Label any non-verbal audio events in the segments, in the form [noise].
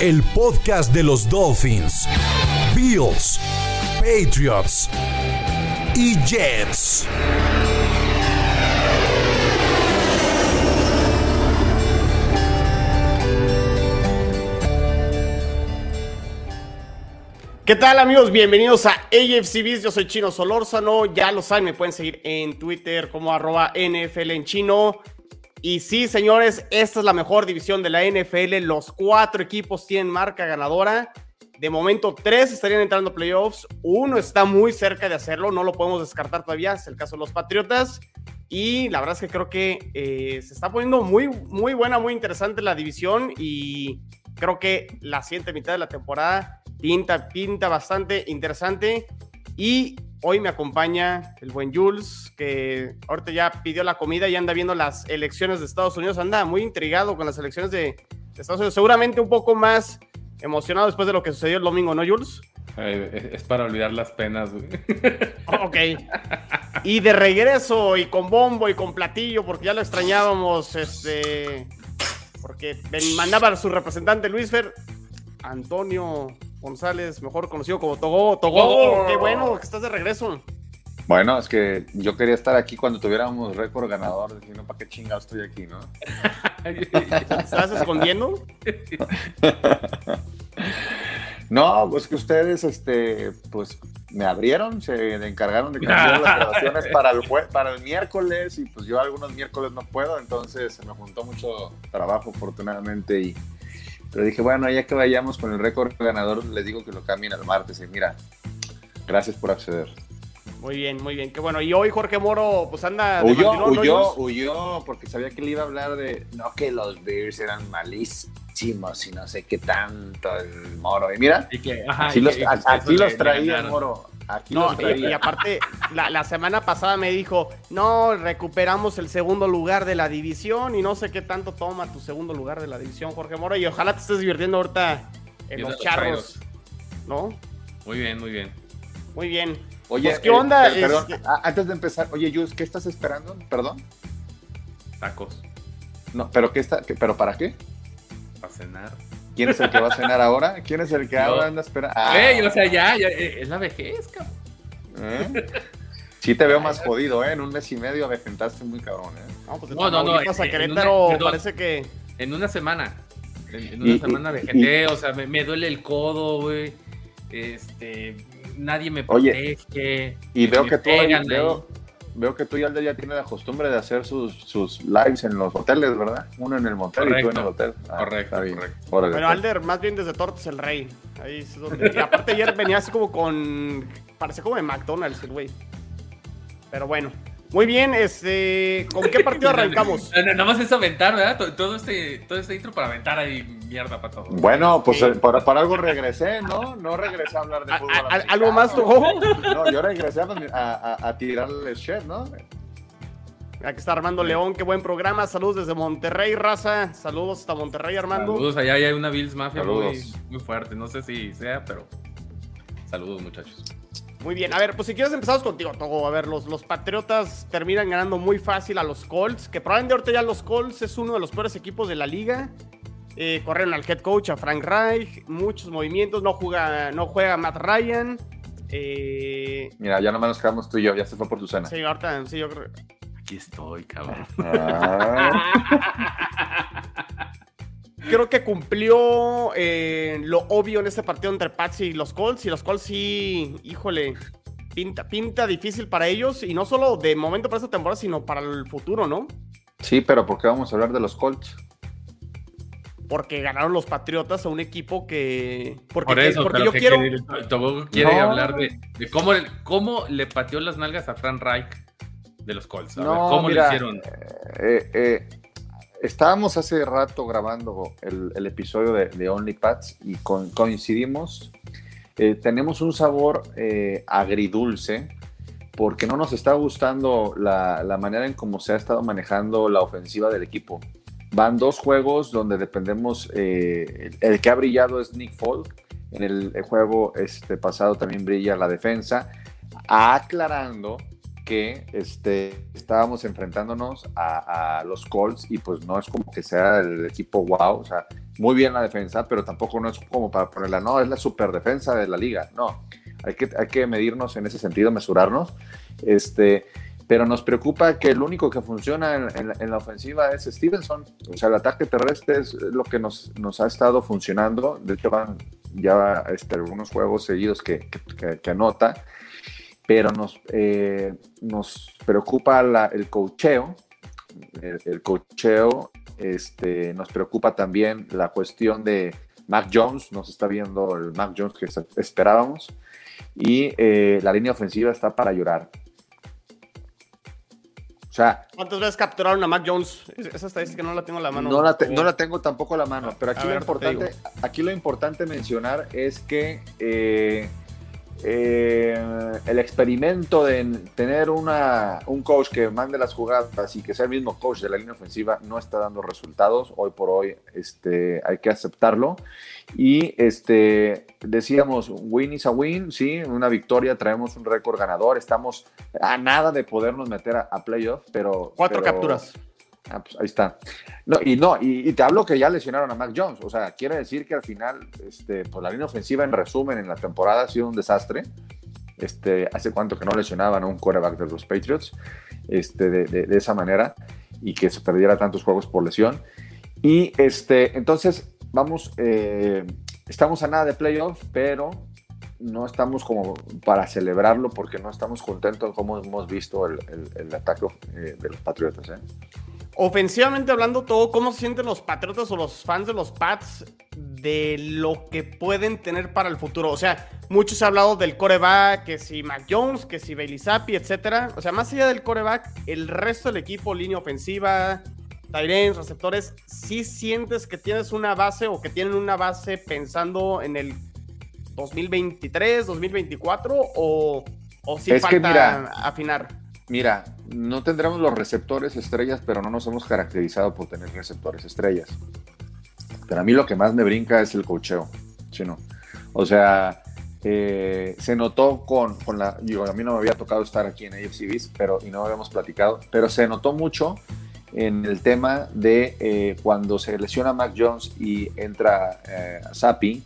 El podcast de los Dolphins, Bills, Patriots y Jets. ¿Qué tal amigos? Bienvenidos a AFC Beast. Yo soy Chino Solórzano. Ya lo saben, me pueden seguir en Twitter como arroba NFL en chino. Y sí, señores, esta es la mejor división de la NFL. Los cuatro equipos tienen marca ganadora. De momento, tres estarían entrando a playoffs. Uno está muy cerca de hacerlo, no lo podemos descartar todavía. Es el caso de los Patriotas. Y la verdad es que creo que eh, se está poniendo muy, muy buena, muy interesante la división. Y creo que la siguiente mitad de la temporada pinta, pinta bastante interesante. Y hoy me acompaña el buen Jules, que ahorita ya pidió la comida y anda viendo las elecciones de Estados Unidos. Anda muy intrigado con las elecciones de, de Estados Unidos. Seguramente un poco más emocionado después de lo que sucedió el domingo, ¿no, Jules? Eh, es para olvidar las penas, güey. Ok. Y de regreso, y con bombo y con platillo, porque ya lo extrañábamos, este. Porque mandaba a su representante Luis Fer, Antonio González, mejor conocido como Togo. Togo, Oh. qué bueno que estás de regreso. Bueno, es que yo quería estar aquí cuando tuviéramos récord ganador. Dije, no, ¿para qué chingado estoy aquí, no? ¿Te [laughs] estás escondiendo? [laughs] No, pues que ustedes, este, pues me abrieron, se encargaron de cambiar las [laughs] grabaciones para el, para el miércoles y pues yo algunos miércoles no puedo, entonces se me juntó mucho trabajo afortunadamente y pero dije, bueno, ya que vayamos con el récord ganador, les digo que lo cambien al martes y mira, gracias por acceder. Muy bien, muy bien. Qué bueno. Y hoy Jorge Moro, pues anda. de Huyó, mandilón, ¿no, huyó, huyó, porque sabía que le iba a hablar de, no, que los Bears eran malísimos y no sé qué tanto el Moro. Y mira, Y que, ajá, aquí y los, que- traía el. Moro. Aquí No, y, aparte, la, la semana pasada me dijo, no, recuperamos el segundo lugar de la división y no sé qué tanto toma tu segundo lugar de la división, Jorge Moro, y ojalá te estés divirtiendo ahorita en los los charros, ¿no? Muy bien, muy bien. Muy bien. Oye, Pues, ¿qué onda? per- perdón, Este- antes de empezar, oye, Jus, ¿qué estás esperando? Perdón. Tacos No, pero qué está, pero para qué? para cenar. ¿Quién es el que va a cenar ahora? ¿Quién es el que ahora anda esperando? Ah, Ey, o sea, ya, ya, eh, es la vejez, cabrón. ¿eh? Sí te veo más jodido, ¿eh? En un mes y medio avejentaste muy cabrón, ¿eh? No, pues, No, no, no, Tamaulipas a en- en Querétaro una- parece que... En una semana. En, en Y- una semana y- vegeté, o sea, me, me duele el codo, güey. Este, nadie me Oye, protege. Y veo que tú, veo, veo que tú y Aldo ya tiene la costumbre de hacer sus, sus lives en los hoteles, ¿verdad? Uno en el motel y tú en el hotel. Ah, Correcto, está bien. correcto. Órale, pues. Alder, más bien desde Tortes el Rey. Ahí es donde... Y aparte ayer venía así como con... Parecía como de McDonald's el güey. Pero bueno. Muy bien, este... ¿Con qué partido [laughs] arrancamos? No, no, Nada más es aventar, ¿verdad? Todo, todo este, todo este intro para aventar ahí mierda para todo. Bueno, pues Sí. eh, para, para algo regresé, ¿no? No regresé a hablar de ¿A- fútbol. a-. ¿Algo más, Togo? No, yo regresé a, a, a- a tirarle shit, ¿no? Aquí está Armando León, qué buen programa. Saludos desde Monterrey, raza. Saludos hasta Monterrey, Armando. Saludos, allá hay una Bills Mafia muy, Saludos. muy fuerte. No sé si sea, pero saludos, muchachos. Muy bien, a ver, pues si quieres empezamos contigo, Togo. A ver, los, los Patriotas terminan ganando muy fácil a los Colts, que probablemente ahorita ya los Colts es uno de los peores equipos de la liga. Eh, corrieron al head coach, a Frank Reich, muchos movimientos, no juega, no juega Matt Ryan. Eh, Mira, ya nomás nos quedamos tú y yo, ya se fue por tu cena. sí, ahorita, sí, yo creo. Aquí estoy, cabrón. Ah, [laughs] [laughs] Creo que cumplió eh, lo obvio en este partido entre Pats y los Colts. Y los Colts sí, híjole, pinta, pinta difícil para ellos. Y no solo de momento para esta temporada, sino para el futuro, ¿no? sí, pero ¿por qué vamos a hablar de los Colts? Porque ganaron los Patriotas a un equipo que. Porque, Por eso, porque pero yo que- quiero. quiere No. hablar de, de cómo, cómo le pateó las nalgas a Frank Reich de los Colts. A ver, ¿Cómo mira, le hicieron? Eh, eh, estábamos hace rato grabando el, episodio de, de Only Pats y coincidimos. Eh, tenemos un sabor eh, agridulce porque no nos está gustando la, manera en cómo se ha estado manejando la ofensiva del equipo. Van dos juegos donde dependemos, eh, el, que ha brillado es Nick Folk, en el, juego este pasado también brilla la defensa, aclarando que este, estábamos enfrentándonos a, los Colts y pues no es como que sea el equipo wow, o sea, muy bien la defensa, pero tampoco no es como para ponerla, no, es la super defensa de la liga, no, hay que, hay que medirnos en ese sentido, mesurarnos, este, pero nos preocupa que el único que funciona en, la, ofensiva es Stevenson, o sea, el ataque terrestre es lo que nos, nos ha estado funcionando, de hecho van ya este, algunos juegos seguidos que, que anota, pero nos, eh, nos preocupa el cocheo, el, cocheo, este, nos preocupa también la cuestión de Mac Jones, nos está viendo el Mac Jones que esperábamos, y eh, la línea ofensiva está para llorar. O sea, ¿Cuántas veces capturaron a Mac Jones? Esa estadística no la tengo en la mano. No la, no la tengo tampoco en la mano, pero aquí, lo, importante, aquí lo importante mencionar es que eh, eh, el experimento de tener una, un coach que mande las jugadas y que sea el mismo coach de la línea ofensiva no está dando resultados. Hoy por hoy este, hay que aceptarlo. Y este, decíamos, win is a win, sí, una victoria, traemos un récord ganador, estamos a nada de podernos meter a, playoff, pero... Cuatro capturas. Ah, pues ahí está. No, y no, y, te hablo que ya lesionaron a Mac Jones. O sea, quiere decir que al final, este, pues la línea ofensiva, en resumen, en la temporada ha sido un desastre. Este, hace cuánto que no lesionaban a un quarterback de los Patriots este, de, esa manera y que se perdiera tantos juegos por lesión. Y este, entonces, vamos, eh, estamos a nada de playoff, pero no estamos como para celebrarlo porque no estamos contentos como hemos visto el, ataque eh, de los Patriotas. ¿eh? Ofensivamente hablando, todo, ¿cómo se sienten los Patriotas o los fans de los Pats de lo que pueden tener para el futuro? O sea, muchos han hablado del coreback, que si Mac Jones, que si Bailey Zappi, etcétera. O sea, más allá del coreback, el resto del equipo, línea ofensiva, Tyrens, receptores, ¿sí sientes que tienes una base o que tienen una base pensando en el 2023, 2024 o, o sí falta afinar? Mira, no tendremos los receptores estrellas, pero no nos hemos caracterizado por tener receptores estrellas. Pero a mí lo que más me brinca es el cocheo, chino. O sea, eh, se notó con, con la. Digo, a mí no me había tocado estar aquí en AFCBs, pero, y no habíamos platicado, pero se notó mucho en el tema de eh, cuando se lesiona Mac Jones y entra eh, Sapi.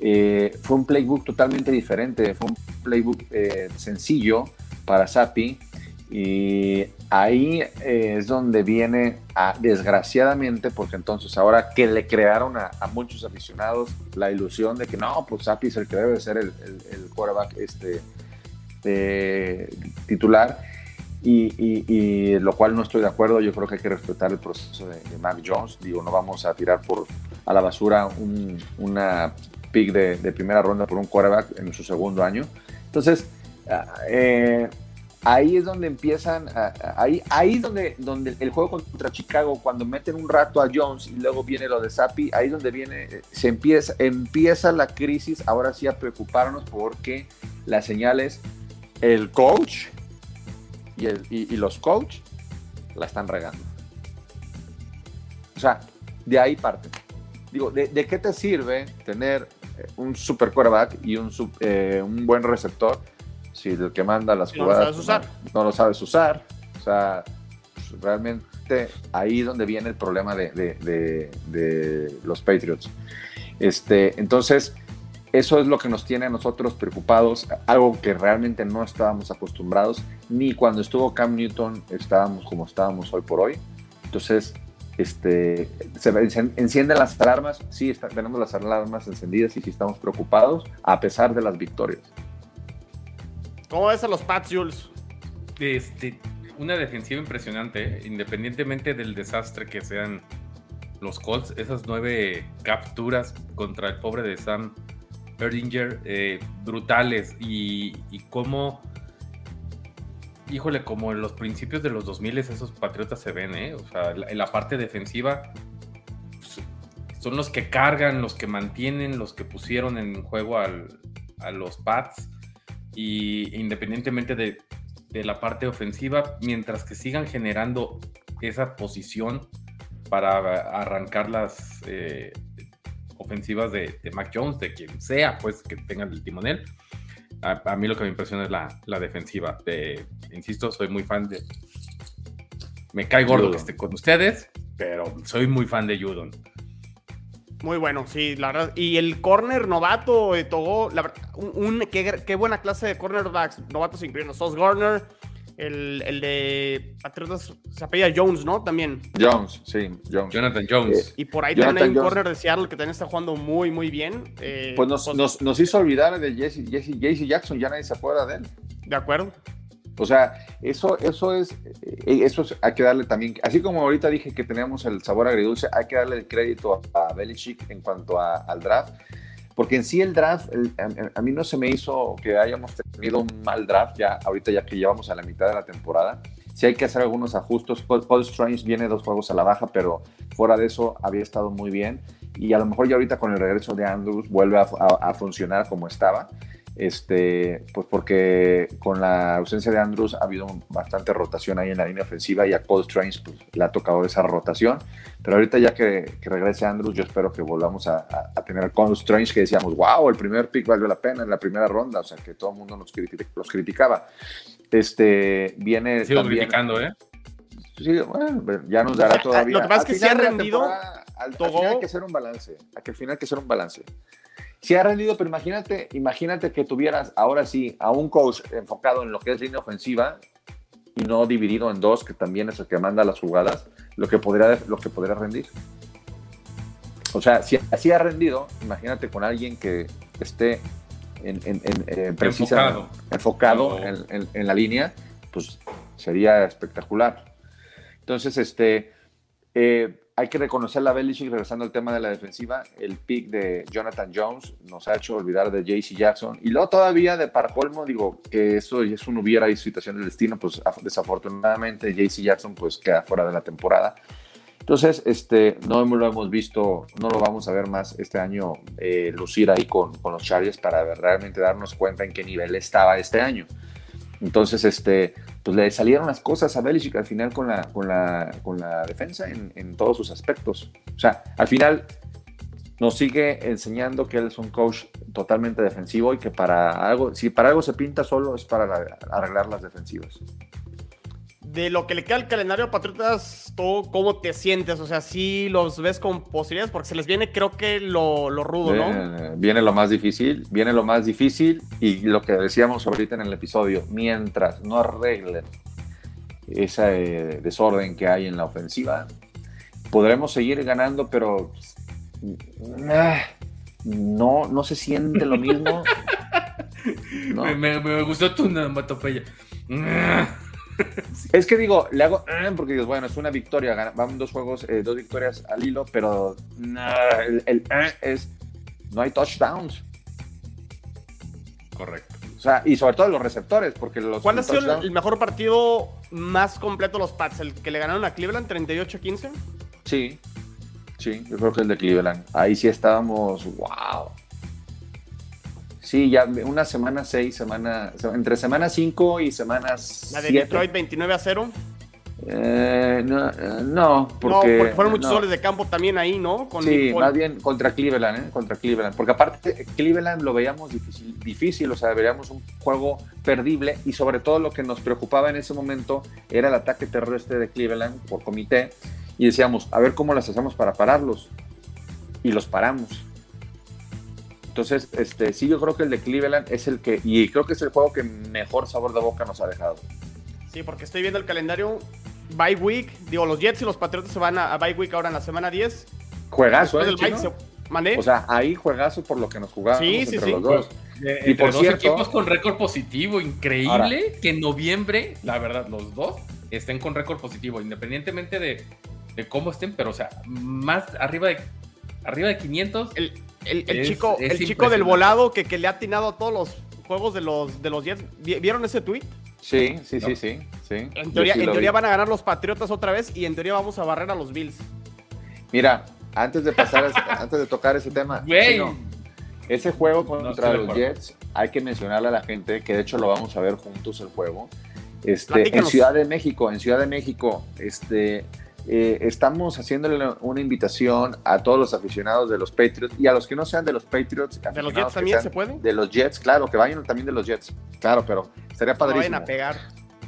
Eh, fue un playbook totalmente diferente, fue un playbook sencillo para Sapi y ahí eh, es donde viene, desgraciadamente, porque entonces ahora que le crearon a, muchos aficionados la ilusión de que no, pues Sapi es el que debe ser el, quarterback este, titular, y, lo cual no estoy de acuerdo. Yo creo que hay que respetar el proceso de, Mac Jones. Digo, no vamos a tirar por, a la basura una pick de, primera ronda por un quarterback en su segundo año. Entonces, ah, eh, ahí es donde empiezan, ahí, ahí es donde, donde el juego contra Chicago, cuando meten un rato a Jones y luego viene lo de Sapi, ahí es donde viene, se empieza, empieza la crisis, ahora sí a preocuparnos porque las señales, el coach y, el, y, los coach la están regando. O sea, de ahí parte. Digo, ¿de, qué te sirve tener un super quarterback y un, eh, un buen receptor? Si el que manda las jugadas no, lo sabes usar. O sea, pues, realmente ahí es donde viene el problema de, los Patriots. Este, entonces, eso es lo que nos tiene a nosotros preocupados, algo que realmente no estábamos acostumbrados, ni cuando estuvo Cam Newton estábamos como estábamos hoy por hoy. Entonces, este, se encienden las alarmas, sí, tenemos las alarmas encendidas y sí estamos preocupados, a pesar de las victorias. ¿Cómo ves a los Pats, Jules? Este, una defensiva impresionante, ¿eh? independientemente del desastre que sean los Colts, esas nueve capturas contra el pobre de Sam Erdinger, eh, brutales, y, cómo híjole, como en los principios de los 2000 esos Patriotas se ven, ¿eh? O sea, en la parte defensiva pues, son los que cargan, los que mantienen, los que pusieron en juego al, a los Pats. Y independientemente de, de, la parte ofensiva, mientras que sigan generando esa posición para arrancar las eh, ofensivas de, de, Mac Jones, de quien sea, pues que tengan el timonel. A, a mí lo que me impresiona es la, la defensiva. De, insisto, soy muy fan de. Me cae gordo que esté con ustedes, pero soy muy fan de Judon. Muy bueno, sí, la verdad. Y el corner novato de Togo, la verdad, un, qué, qué, buena clase de cornerbacks novatos incluyendo Sauce Garner, el, el, de Patriotas, se apellida Jones, ¿no? También. Jones, sí, Jones. Jonathan Jones. Eh, y por ahí Jonathan también hay un corner de Seattle que también está jugando muy, muy bien. Eh, pues, nos, pues nos, nos, hizo olvidar de Jesse, Jesse, Jesse Jackson, ya nadie se acuerda de él. De acuerdo. O sea, eso, eso es, eso es, hay que darle también, así como ahorita dije que teníamos el sabor agridulce, hay que darle el crédito a, a Belichick en cuanto a, al draft, porque en sí el draft, el, a, a, mí no se me hizo que hayamos tenido un mal draft ya, ahorita ya que llevamos a la mitad de la temporada, sí hay que hacer algunos ajustes, Paul, Paul Strange viene dos juegos a la baja, pero fuera de eso había estado muy bien, y a lo mejor ya ahorita con el regreso de Andrews vuelve a, a funcionar como estaba, este, pues porque con la ausencia de Andrews ha habido bastante rotación ahí en la línea ofensiva y a Cole Strange pues, le ha tocado esa rotación. Pero ahorita ya que, que regrese Andrews, yo espero que volvamos a, a, a, tener a Cole Strange que decíamos, wow, el primer pick valió la pena en la primera ronda, o sea que todo el mundo nos critica, los criticaba. Este, viene Sigo también, criticando, ¿eh? Sí, bueno, ya nos dará todavía. Lo que pasa es que se ha rendido. Al, al final hay que hacer un balance. Al final hay que hacer un balance. Sí ha rendido, pero imagínate, imagínate que tuvieras ahora sí a un coach enfocado en lo que es línea ofensiva y no dividido en dos, que también es el que manda las jugadas, lo que podría, lo que podría rendir. O sea, si así ha rendido, imagínate con alguien que esté en, en, en eh, precisa, enfocado, enfocado oh. en, en, la línea, pues sería espectacular. Entonces, este, eh, hay que reconocer la Belichick, regresando al tema de la defensiva, el pick de Jonathan Jones nos ha hecho olvidar de JC Jackson. Y luego todavía de para colmo, digo, que eso es un hubiera y situación del destino, pues desafortunadamente JC Jackson pues queda fuera de la temporada. Entonces, este, no lo hemos visto, no lo vamos a ver más este año eh, lucir ahí con, con los Chargers para realmente darnos cuenta en qué nivel estaba este año. Entonces, este, pues le salieron las cosas a Belichick al final con la, con la, con la defensa en, en, todos sus aspectos. O sea, al final nos sigue enseñando que él es un coach totalmente defensivo y que para algo, si para algo se pinta solo es para arreglar las defensivas. De lo que le queda al calendario a Patriotas, ¿tú cómo te sientes? O sea, sí los ves con posibilidades, porque se les viene, creo que lo, lo rudo, ¿no? Viene, viene, lo más difícil, viene lo más difícil, y lo que decíamos ahorita en el episodio, mientras no arreglen ese eh, desorden que hay en la ofensiva, podremos seguir ganando, pero eh, no, no se siente lo mismo. [laughs] No. Me, me, me, gustó tu onomatopeya. [laughs] Es que digo, le hago ah", porque digo, bueno, es una victoria, van dos juegos, eh, dos victorias al hilo, pero el, el ah, es no hay touchdowns. Correcto. O sea, y sobre todo los receptores, porque los. ¿Cuál ha sido touchdowns... el mejor partido más completo los Pats? ¿El que le ganaron a Cleveland 38-15? Sí, sí, yo creo que el de Cleveland. Ahí sí estábamos, wow. Sí, ya una semana 6, semana, entre semana 5 y semanas. ¿La de siete. Detroit 29 a 0? Eh, no, no, porque, no, porque fueron muchos no. goles de campo también ahí, ¿no? Con sí, más bien contra Cleveland, ¿eh? Contra Cleveland. Porque aparte, Cleveland lo veíamos difícil, difícil, o sea, veíamos un juego perdible y sobre todo lo que nos preocupaba en ese momento era el ataque terrestre de Cleveland por comité y decíamos, a ver cómo las hacemos para pararlos. Y los paramos. Entonces, este, sí, yo creo que el de Cleveland es el que, y creo que es el juego que mejor sabor de boca nos ha dejado. Sí, porque estoy viendo el calendario. Bye week, digo, los Jets y los Patriotas se van a, a bye week ahora en la semana 10. Juegazo, ¿eh? Se... ¿Mané? O sea, ahí juegazo por lo que nos jugamos sí, sí, entre sí. los dos. Eh, y por dos cierto, equipos con récord positivo, increíble ahora, que en noviembre, la verdad, los dos estén con récord positivo, independientemente de, de, cómo estén, pero o sea, más arriba de arriba de 500. El, el, el es, chico, es el chico del volado que, que, le ha atinado a todos los juegos de los, de los Jets. ¿Vieron ese tweet? Sí, sí, sí, sí, sí. En teoría, en teoría van a ganar los Patriotas otra vez y en teoría vamos a barrer a los Bills. Mira, antes de pasar, [laughs] antes de tocar ese tema, ese juego contra los Jets, hay que mencionarle a la gente que de hecho lo vamos a ver juntos el juego. Este, en Ciudad de México, en Ciudad de México, este, eh, estamos haciéndole una invitación a todos los aficionados de los Patriots y a los que no sean de los Patriots. ¿De los Jets también se puede? De los Jets, claro, que vayan también de los Jets. Claro, pero estaría padrísimo. vayan a pegar.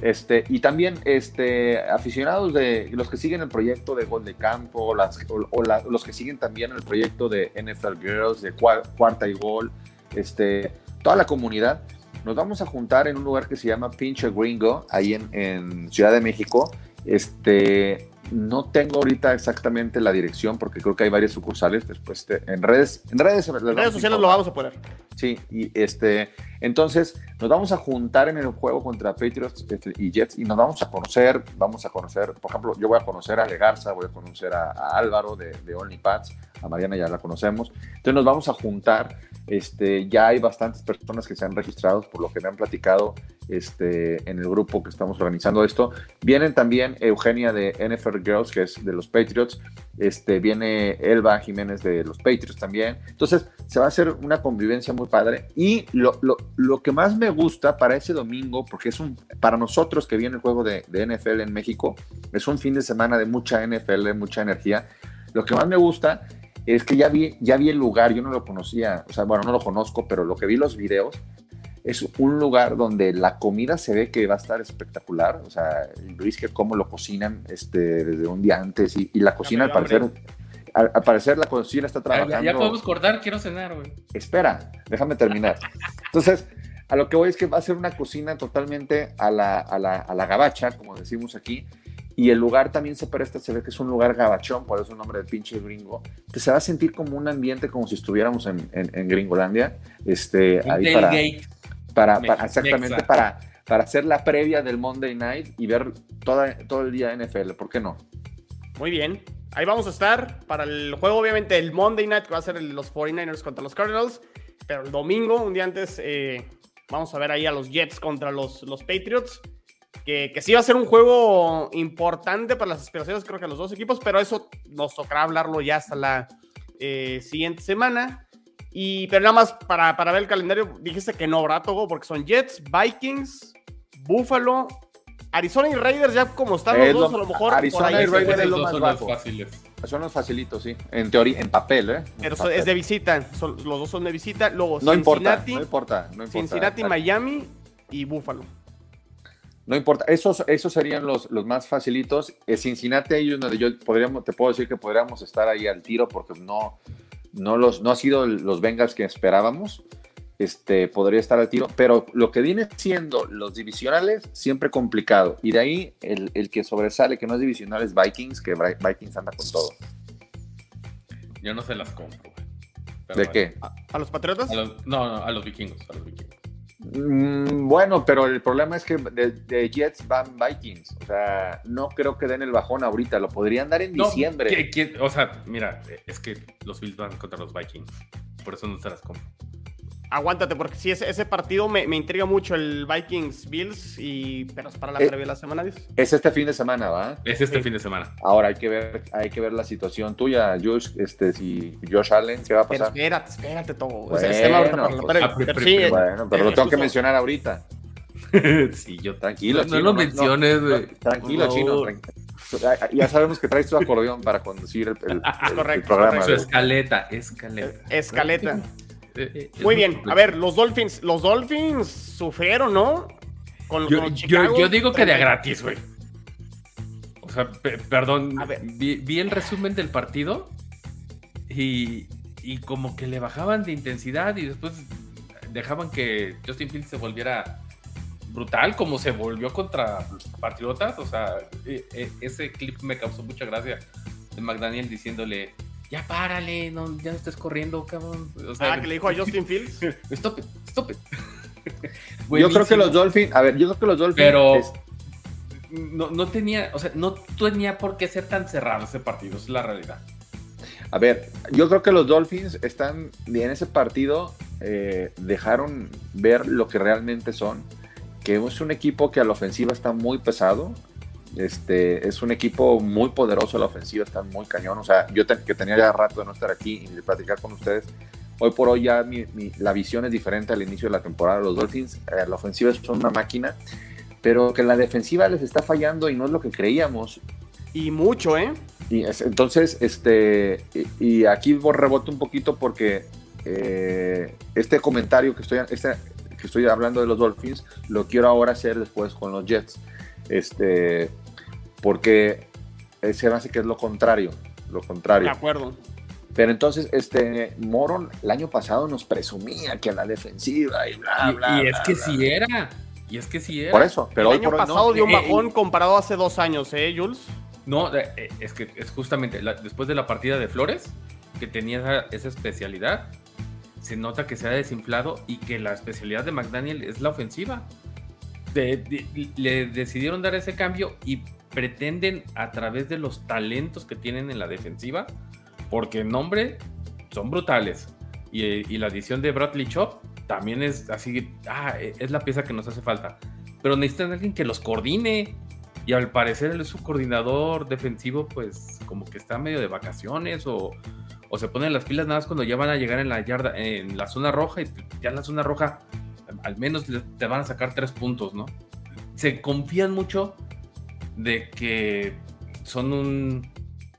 Este, y también este, aficionados de los que siguen el proyecto de Gol de Campo, las, o, los que siguen también el proyecto de NFL Girls, de Cuarta y Gol, este, toda la comunidad, nos vamos a juntar en un lugar que se llama Pinche Gringo, ahí en, en Ciudad de México. Este, no tengo ahorita exactamente la dirección porque creo que hay varias sucursales. Después en redes, en redes, en redes sociales lo vamos a poner. Sí, y este, entonces nos vamos a juntar en el juego contra Patriots este, y Jets y nos vamos a conocer. Vamos a conocer, por ejemplo, yo voy a conocer a Legarza, voy a conocer a, Álvaro de, de OnlyPads, a Mariana ya la conocemos. Entonces nos vamos a juntar este, ya hay bastantes personas que se han registrado, por lo que me han platicado este, en el grupo que estamos organizando esto. Vienen también Eugenia de NFL Girls, que es de los Patriots. Este, viene Elba Jiménez de los Patriots también. Entonces, se va a hacer una convivencia muy padre. Y lo, que más me gusta para ese domingo, porque es un, para nosotros que viene el juego de, de NFL en México, es un fin de semana de mucha NFL, mucha energía. Lo que más me gusta es que ya vi, ya vi el lugar, yo no lo conocía, o sea, bueno, no lo conozco, pero lo que vi los videos es un lugar donde la comida se ve que va a estar espectacular, o sea, el brisket, cómo lo cocinan este, desde un día antes y, la cocina al parecer, al, parecer la cocina está trabajando. Ya, podemos cortar, quiero cenar, güey. Espera, déjame terminar. Entonces, a lo que voy es que va a ser una cocina totalmente a la, a la, a la gabacha, como decimos aquí, y el lugar también se presta, se ve que es un lugar gabachón, por eso el nombre de pinche gringo. Que se va a sentir como un ambiente como si estuviéramos en, en, Gringolandia. Este, ahí para, para, exactamente para, para hacer la previa del Monday Night y ver toda, todo el día NFL. ¿Por qué no? Muy bien. Ahí vamos a estar para el juego, obviamente, el Monday Night, que va a ser los 49ers contra los Cardinals. Pero el domingo, un día antes, eh, vamos a ver ahí a los Jets contra los, los Patriots que, sí va a ser un juego importante para las aspiraciones, creo que los dos equipos, pero eso nos tocará hablarlo ya hasta la eh, siguiente semana. Y, pero nada más para, para, ver el calendario, dijiste que no, ¿verdad, Togo? Porque son Jets, Vikings, Buffalo, Arizona y Raiders, ya como están los dos, a lo mejor. Arizona y Raiders es lo más bajo. Son los facilitos, sí. En teoría, en papel, ¿eh? Pero es de visita. los dos son de visita. Luego, no Cincinnati, importa, no importa, no importa. Cincinnati, Miami y Buffalo. No importa, esos, esos serían los, los más facilitos. El Cincinnati, ellos donde yo podríamos, te puedo decir que podríamos estar ahí al tiro porque no, no, los, no ha sido los Bengals que esperábamos. Este, podría estar al tiro, pero lo que viene siendo los divisionales, siempre complicado. Y de ahí el, el que sobresale, que no es divisional, es Vikings, que Vikings anda con todo. Yo no se las compro. ¿De qué? ¿A, los Patriotas? no, no, a los vikingos, a los vikingos. Mm, bueno, pero el problema es que de, Jets van Vikings. O sea, no creo que den el bajón ahorita. Lo podrían dar en diciembre. o sea, mira, es que los Bills van contra los Vikings. Por eso no se las compro aguántate, porque si ese, ese partido me, me, intriga mucho el Vikings Bills, y, pero es para la eh, previa de la semana, Es este fin de semana, ¿va? Es este fin de semana. Ahora hay que ver, hay que ver la situación tuya, Josh, este, si Josh Allen, ¿qué va a pasar? Pero espérate, espérate todo. Bueno, pero, lo tengo que mencionar ahorita. [laughs] sí, yo tranquilo. No, chino, no lo menciones, güey. tranquilo, chino. Ya sabemos que traes tu acordeón para conducir el, el, [laughs] correcto, programa. Su escaleta, escaleta. Escaleta. Eh, eh, Muy bien, a ver, los Dolphins, los Dolphins sufrieron, ¿no? Con, yo, yo, digo que de gratis, güey. O sea, perdón, vi, el resumen del partido y, y, como que le bajaban de intensidad y después dejaban que Justin Fields se volviera brutal, como se volvió contra Patriotas. O sea, e, ese clip me causó mucha gracia de McDaniel diciéndole ya párale, no, ya no estés corriendo, cabrón. ah, que le dijo a [laughs] Justin Fields. stop it, stop it. [laughs] yo creo que los Dolphins, a ver, yo creo que los Dolphins. Pero no, no, tenía, o sea, no tenía por qué ser tan cerrado ese partido, es la realidad. A ver, yo creo que los Dolphins están en ese partido, eh, dejaron ver lo que realmente son que es un equipo que a la ofensiva está muy pesado. Este, es un equipo muy poderoso a la ofensiva, está muy cañón. O sea, yo que tenía ya rato de no estar aquí y de platicar con ustedes, hoy por hoy ya la visión es diferente al inicio de la temporada. Los Dolphins, eh, la ofensiva es una máquina, pero que la defensiva les está fallando y no es lo que creíamos. Y mucho, ¿eh? Y entonces, este, y, aquí reboto un poquito porque eh, este comentario que estoy, este, que estoy hablando de los Dolphins, lo quiero ahora hacer después con los Jets. Este, porque se me hace que es lo contrario, lo contrario. De acuerdo. Pero entonces, este, Moron el año pasado nos presumía que la defensiva y bla, bla. Y, es que sí era. Y es que sí era. Por eso, pero el año pasado dio un bajón comparado a hace dos años, ¿eh, Jules? No, eh, es que es justamente después de la partida de Flores, que tenía esa, especialidad, se nota que se ha desinflado y que la especialidad de McDaniel es la ofensiva. le decidieron dar ese cambio y pretenden a través de los talentos que tienen en la defensiva, porque en nombre son brutales. Y, la adición de Bradley Chop también es así, ah, es la pieza que nos hace falta. Pero necesitan alguien que los coordine, y al parecer su coordinador defensivo, pues como que está medio de vacaciones o, se ponen las pilas nada más cuando ya van a llegar en la yarda, en la zona roja y ya en la zona roja al menos te van a sacar tres puntos, ¿no? Se confían mucho de que son un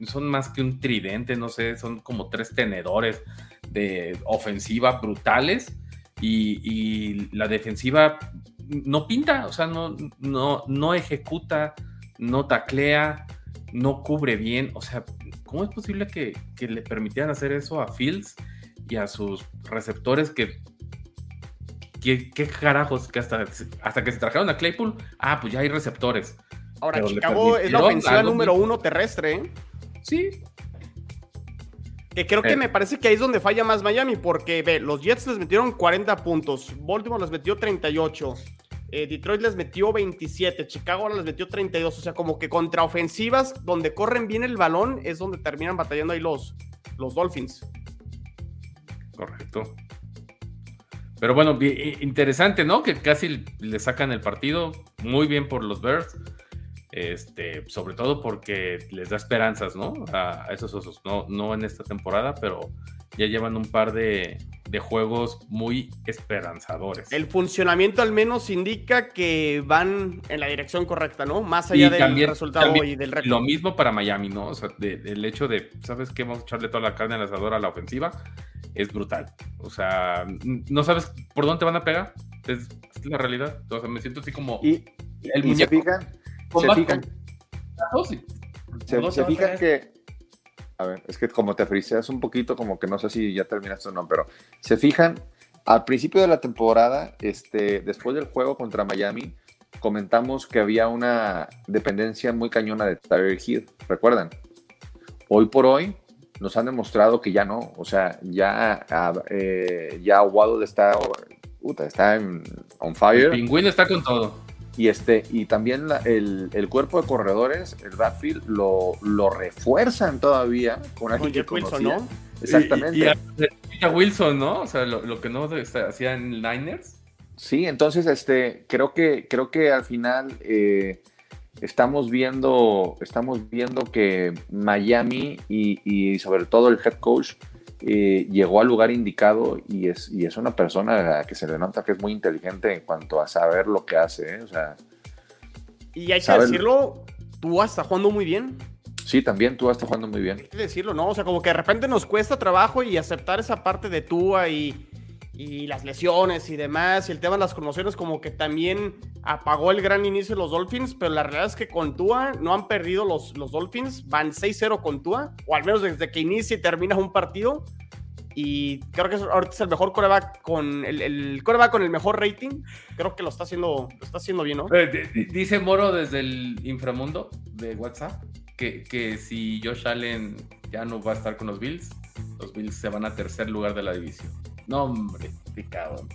son más que un tridente, no sé, son como tres tenedores de ofensiva brutales y, la defensiva no pinta, o sea, no, no, no ejecuta, no taclea, no cubre bien. O sea, ¿cómo es posible que, le permitieran hacer eso a Fields y a sus receptores que ¿Qué, carajos? Que hasta, hasta que se trajeron a Claypool, ah, pues ya hay receptores. Ahora, Chicago es la ofensiva número uno terrestre. ¿eh? Sí. Que creo que eh. me parece que ahí es donde falla más Miami, porque ve, los Jets les metieron 40 puntos, Baltimore les metió 38, eh, Detroit les metió 27, Chicago ahora les metió 32. O sea, como que contra ofensivas donde corren bien el balón es donde terminan batallando ahí los, los Dolphins. Correcto. Pero bueno, interesante, ¿no? Que casi le sacan el partido. Muy bien por los Bears. Este, sobre todo porque les da esperanzas, ¿no? A, esos osos. No, no en esta temporada, pero ya llevan un par de, juegos muy esperanzadores. El funcionamiento al menos indica que van en la dirección correcta, ¿no? Más allá del resultado y del récord. Lo mismo para Miami, ¿no? O sea, el hecho de, ¿sabes qué? Vamos a echarle toda la carne al asador a la ofensiva. Es brutal. O sea, no sabes por dónde van a pegar. Es, la realidad. O sea, me siento así como... Y, el se fijan, se fijan, se, se fijan que a ver, es que como te friseas un poquito, como que no sé si ya terminaste o no, pero se fijan, al principio de la temporada, este, después del juego contra Miami, comentamos que había una dependencia muy cañona de Tyler Hill, ¿recuerdan? Hoy por hoy nos han demostrado que ya no, o sea, ya, eh, ya Waddle está, está en, on fire. El pingüino está con todo. Y, este, y también el, cuerpo de corredores, el backfield, lo, lo refuerzan todavía con alguien que Wilson, ¿no? Exactamente. Y, a, Wilson, ¿no? O sea, lo, que no hacía en Niners. Sí, entonces este, creo, que, creo que al final eh, estamos, viendo, estamos viendo que Miami y, y sobre todo el head coach eh, llegó al lugar indicado y es, y es una persona que se le nota que es muy inteligente en cuanto a saber lo que hace. ¿eh? O sea, y hay que decirlo, tú está jugando muy bien. Sí, también tú está jugando muy bien. Hay que decirlo, ¿no? O sea, como que de repente nos cuesta trabajo y aceptar esa parte de Tua y y las lesiones y demás, y el tema de las conmociones como que también apagó el gran inicio de los Dolphins, pero la realidad es que con Tua no han perdido los, los Dolphins, van 6-0 con Tua, o al menos desde que inicia y termina un partido, y creo que ahorita es el mejor coreback con el, el coreback con el mejor rating, creo que lo está haciendo, lo está haciendo bien, ¿no? Eh, dice Moro desde el inframundo de WhatsApp que, que si Josh Allen ya no va a estar con los Bills, los Bills se van a tercer lugar de la división. No, hombre, picado.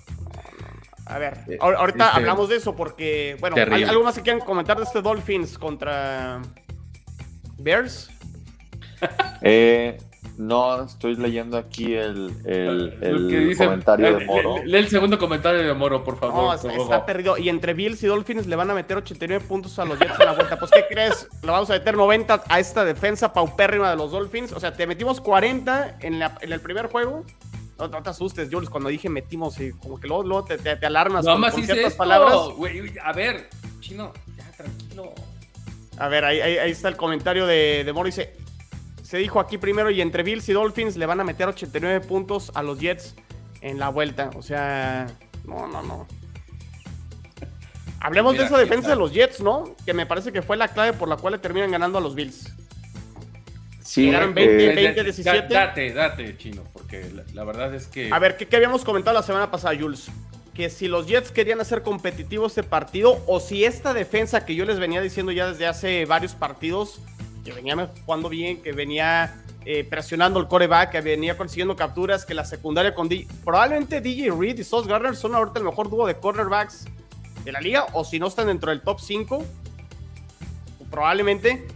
A ver, eh, ahorita este, hablamos de eso porque, bueno, ¿hay algo más que quieran comentar de este Dolphins contra Bears? [laughs] Eh, No, estoy leyendo aquí el, el, dice- comentario de Moro. Lee, lee el segundo comentario de Moro, por favor. No, está, perdido. Y entre Bills y Dolphins le van a meter 89 puntos a los Jets en la vuelta. Pues, ¿qué crees? Le vamos a meter 90 a esta defensa paupérrima de los Dolphins. O sea, te metimos 40 en, la- en el primer juego. No, no te asustes, Jules, cuando dije metimos, y como que luego, luego te, te- te alarmas No con, más con ciertas esto, palabras. A ver, chino, ya tranquilo. A ver, ahí, ahí- ahí está el comentario de, de Moro. Dice, se dijo aquí primero, y entre Bills y Dolphins le van a meter 89 puntos a los Jets en la vuelta. O sea, no, no, no. Hablemos Mira, de esa defensa de los Jets, ¿no? Que me parece que fue la clave por la cual le terminan ganando a los Bills. Sí, Llegaron eh, 20, Da- 20, 17. Date, date, chino, porque la, la verdad es que. A ver, ¿qué, qué habíamos comentado la semana pasada, Jules? Que si los Jets querían hacer competitivo este partido, o si esta defensa que yo les venía diciendo ya desde hace varios partidos, que venía jugando bien, que venía eh, presionando el coreback, que venía consiguiendo capturas, que la secundaria con DJ. Probablemente DJ Reed y Sauce Gardner son ahorita el mejor dúo de cornerbacks de la liga, o si no están dentro del top 5, probablemente.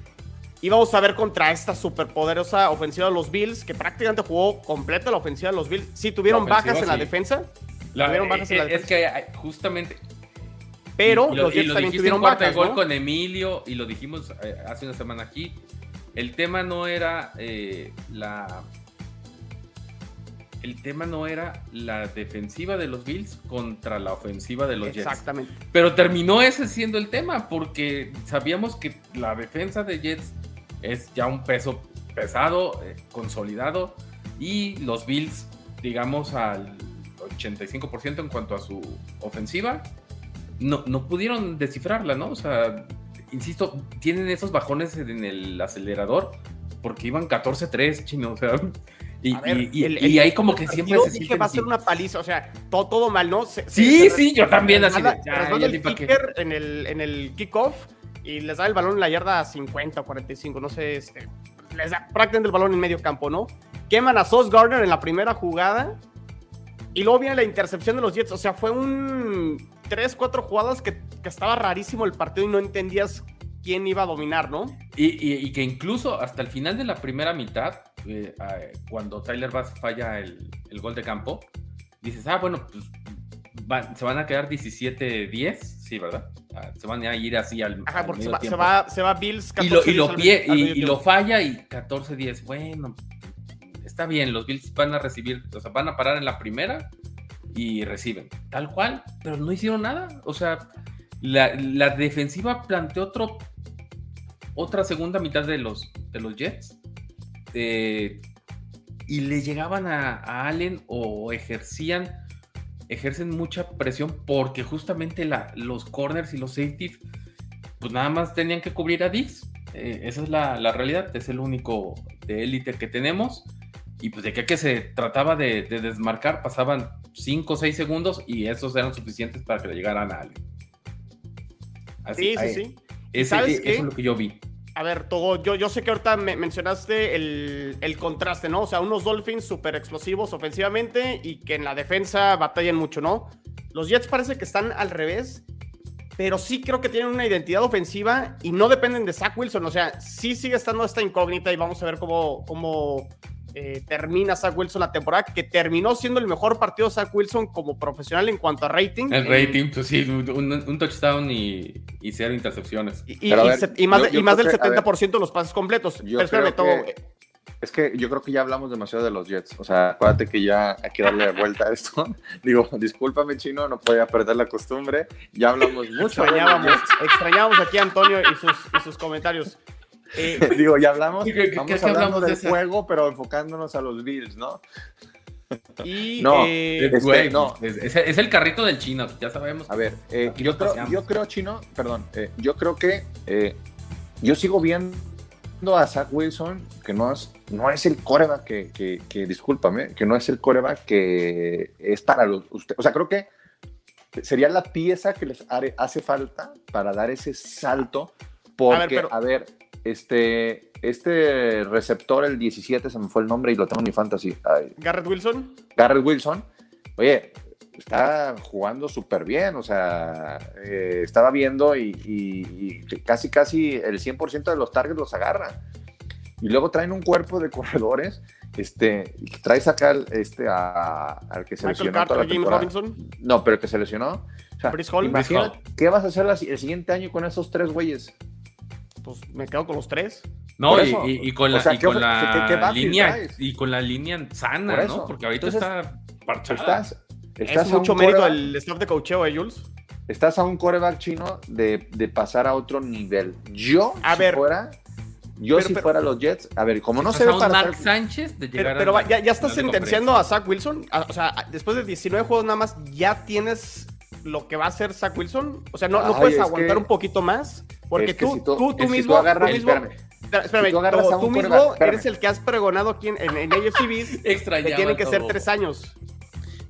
Íbamos a ver contra esta superpoderosa ofensiva de los Bills, que prácticamente jugó completa la ofensiva de los Bills. Sí, tuvieron bajas en la defensa, la- tuvieron bajas en la eh, es que eh, justamente. pero y lo, los y Jets lo también tuvieron bajas, gol ¿no? con Emilio y lo dijimos eh, hace una semana aquí. El tema no era eh, la. El tema no era la defensiva de los Bills contra la ofensiva de los Jets. Exactamente. Pero terminó ese siendo el tema, porque sabíamos que la defensa de Jets es ya un peso pesado, eh, consolidado, y los Bills, digamos, al 85% en cuanto a su ofensiva, no, no pudieron descifrarla, ¿no? O sea, insisto, tienen esos bajones en el acelerador, porque iban 14-3, chino, o sea. Y, ver, y- y- el- y ahí como que siempre se dije va a ser una paliza, o sea, todo, todo mal, ¿no? Se- Sí, se- sí, yo también así de, ya, ya el kicker en el, en el kickoff y les da el balón en la yarda 50 o 45, no sé, este, les da prácticamente el balón en medio campo, ¿no? Queman a Sauce Gardner en la primera jugada y luego viene la intercepción de los Jets, o sea, fue un 3, 4 jugadas que, que estaba rarísimo el partido y no entendías quién iba a dominar, ¿no? Y, que incluso hasta el final de la primera mitad, eh, eh, cuando Tyler Bass falla el, el gol de campo, dices, ah, bueno, pues va- se van a quedar 17-10, sí, ¿verdad? Ah, se van a ir así al, Ajá, al porque se medio va, se, va, se va Bills y lo, y 14-10 lo, al pie- medio- al y- lo falla y 14-10. Bueno, está bien, los Bills van a recibir, o sea, van a parar en la primera y reciben, tal cual, pero no hicieron nada. O sea, la, la defensiva planteó otro, otra segunda mitad de los, de los Jets eh, y le llegaban a, a Allen o ejercían, ejercen mucha presión porque justamente la, los corners y los safeties pues nada más tenían que cubrir a Dix. Eh, esa es la, la realidad, es el único de élite que tenemos. Y pues de que, que se trataba de, de desmarcar, pasaban 5 o 6 segundos y esos eran suficientes para que le llegaran a alguien. Así, Sí, sí, sí. ese- ¿Sabes eso es lo que yo vi. A ver, Togo, yo, yo sé que ahorita me mencionaste el, el contraste, ¿no? O sea, unos Dolphins súper explosivos ofensivamente y que en la defensa batallan mucho, ¿no? Los Jets parece que están al revés, pero sí creo que tienen una identidad ofensiva y no dependen de Zach Wilson. O sea, sí sigue estando esta incógnita y vamos a ver cómo, cómo eh, termina Zach Wilson la temporada, que terminó siendo el mejor partido de Zach Wilson como profesional en cuanto a rating. El En- rating, pues sí, un, un touchdown y, y cero intercepciones. Y, y- ver, se- y más, yo- yo más del que- a ver, 70% de los pases completos. yo Pero espérame, creo Togo, que- Es que yo creo que ya hablamos demasiado de los Jets. O sea, acuérdate que ya hay que darle vuelta a esto. [laughs] Digo, discúlpame, chino, no podía perder la costumbre. Ya hablamos [laughs] mucho. de los extrañábamos, extrañábamos aquí a Antonio y sus, y sus comentarios. Eh. [laughs] Digo, ya hablamos. ¿Qué- qué- Estamos qué hablando hablamos de del juego, pero enfocándonos a los Bills, ¿no? y [laughs] No, eh, este, güey, no. es, es- el carrito del chino, ya sabemos. A ver, eh, yo, creo, yo creo, Chino, perdón, yo creo que yo sigo viendo a Zach Wilson, que no es, no es el coreback que, que, que, discúlpame, que no es el coreback que es para los, usted, o sea, creo que sería la pieza que les hace falta para dar ese salto, porque, a ver, pero- este, este receptor, el 17, se me fue el nombre y lo tengo en mi fantasy, ay, Garrett Wilson. Garrett Wilson, oye, está jugando súper bien, o sea, eh, estaba viendo y, y- y casi casi el 100% de los targets los agarra. Y luego traen un cuerpo de corredores. Este, traes acá al- este, a, al que se Michael lesionó toda la temporada. No, pero el que se lesionó. O sea, imagina, ¿qué vas a hacer el siguiente año con esos tres güeyes? Pues me quedo con los tres. No, y, eso. y- y con O la, sea, y ¿qué con la qué- qué backfield línea traes? y con la línea sana, Por ¿no? Porque ahorita Entonces, está parchada. Estás, estás Es a mucho un mérito del staff de coacheo, ¿eh, Jules? estás a un coreback chino de, de pasar a otro nivel. Yo, A si ver. fuera, yo Pero- si pero- fuera los Jets, a ver, como no se ve a para Mark Sánchez de llegar Pero, a pero la- va, ya, ya estás sentenciando a Zach Wilson. A- o sea, después de 19 juegos nada más, ¿ya tienes lo que va a hacer Zach Wilson? O sea, ¿no, no Ay, puedes es aguantar que- un poquito más? Porque tú, si tú, tú, si mismo, agarras- tú mismo- espérame. Espérame, Si tú agarras tú- a un tú mismo espérame. eres el que has pregonado aquí en, en, en AFCBs [laughs] que tienen que ser tres años.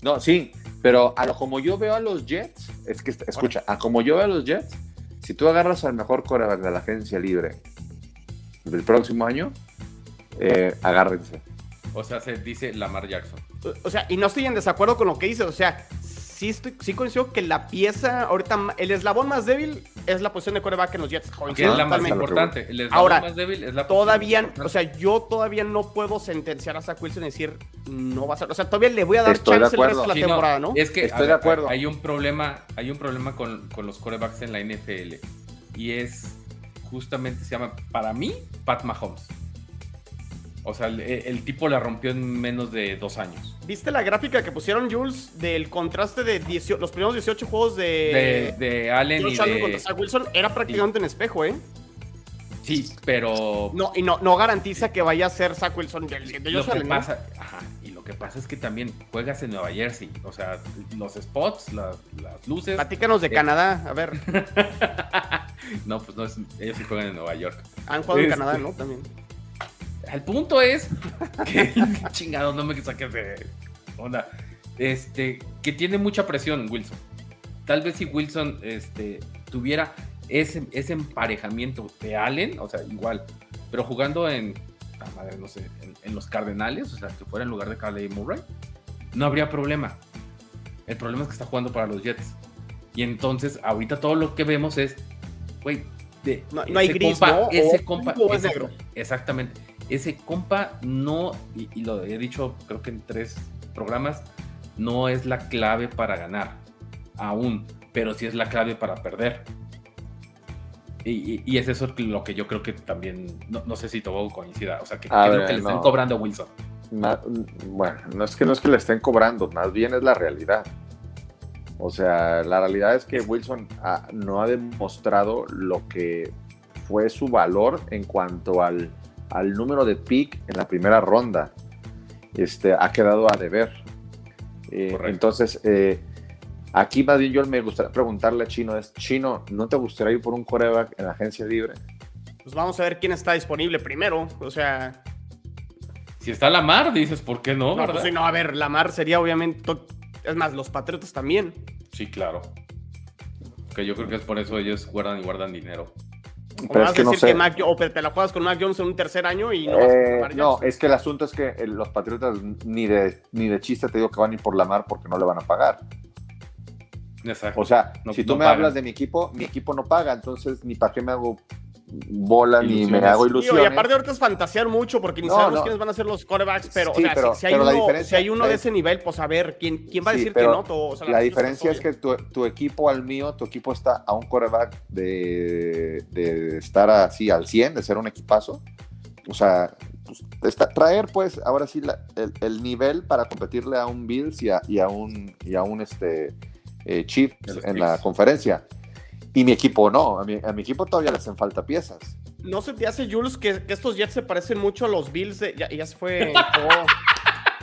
No, sí, pero a lo como yo veo a los Jets, es que escucha, a como yo veo a los Jets, si tú agarras al mejor coreback de la agencia libre del próximo año, eh, agárrense. O sea, se dice Lamar Jackson. O sea, y no estoy en desacuerdo con lo que dices. O sea, sí, estoy, sí coincido que la pieza, ahorita, el eslabón más débil es la posición de coreback en los Jets. Que Coincido es la más importante. El eslabón Ahora, más débil es la Todavía, o sea, yo todavía no puedo sentenciar a Zach Wilson y decir no va a ser. O sea, todavía le voy a dar Estoy de chance el resto de la Sí, temporada, ¿no? Es que Estoy de acuerdo. Hay un problema, hay un problema con, con los corebacks en la NFL. Y es justamente se llama, para mí, Pat Mahomes. O sea, el, el tipo la rompió en menos de dos años. ¿Viste la gráfica que pusieron Jules del contraste de 18 los primeros 18 juegos De, de, de Allen y Allen contra de. Zach Wilson? Era prácticamente en espejo, ¿eh? Sí, pero. No, y no, no garantiza que vaya a ser Zach Wilson del de lo ajá, y lo que pasa es que también juegas en Nueva Jersey. O sea, los spots, las, las luces. Platícanos de Eh. Canadá, a ver. [laughs] no, pues no es, ellos sí juegan en Nueva York. Han jugado en Este. Canadá, ¿no? También. El punto es que [laughs] chingado, no me saques de onda. Este, que tiene mucha presión Wilson. Tal vez si Wilson este, tuviera ese, ese emparejamiento de Allen, o sea, igual, pero jugando en, ah, madre, no sé, en, en los Cardenales, o sea, que fuera en lugar de Calais Murray, no habría problema. El problema es que está jugando para los Jets. Y entonces, ahorita todo lo que vemos es, güey, de- No- no hay gris, compa- ¿no? Ese O compa, ese- negro. exactamente. Ese compa no, y, y lo he dicho creo que en tres programas, no es la clave para ganar, aún, pero sí es la clave para perder. Y, y- y es eso lo que yo creo que también, no, no sé si Tobo coincida, o sea, que, que es lo que le están cobrando a Wilson. Ma- Bueno, no es que no es que le estén cobrando, más bien es la realidad. O sea, la realidad es que Wilson no ha demostrado lo que fue su valor en cuanto al, al número de pick en la primera ronda. Este, ha quedado a deber. Eh, entonces, eh, aquí más bien yo me gustaría preguntarle a Chino, es, Chino, ¿no te gustaría ir por un coreback en la agencia libre? Pues vamos a ver quién está disponible primero. O sea, Si está Lamar, dices, ¿por qué no? no, verdad? pues sí, no, a ver, Lamar sería obviamente. Es más, los Patriotas también. Sí, claro. Que yo creo que es por eso ellos guardan y guardan dinero. O Pero vas es que a no decir sé. que Mac, o te la juegas con Mac Jones en un tercer año y no vas a Eh, no, es que el asunto es que eh, los Patriotas ni de, ni de chiste te digo que van a ir por la mar porque no le van a pagar. Exacto. O sea, No- si tú no me pagan. hablas de mi equipo, mi equipo no paga, entonces ni para qué me hago bola ni me Ilusiones. hago ilusiones. y aparte ahorita es fantasear mucho porque ni No, sabemos no. quiénes van a ser los quarterbacks, pero, Sí, o sea, pero- si, si hay pero uno, diferencia si hay uno de es- ese nivel, pues a ver, ¿quién, quién va a Sí, decir que no? Todo, o sea, la diferencia es que tu, tu equipo al mío, tu equipo está a un coreback de, de estar así al 100, de ser un equipazo. O sea, pues, está- traer pues ahora sí la- el, el nivel para competirle a un Bills y a, y a un, y a un este, eh, Chiefs en la conferencia. Y mi equipo no, a mi, a mi equipo todavía le hacen falta piezas. ¿No se te hace, Jules, que, que estos Jets se parecen mucho a los Bills? De, ya, ya se fue. [laughs] Togo.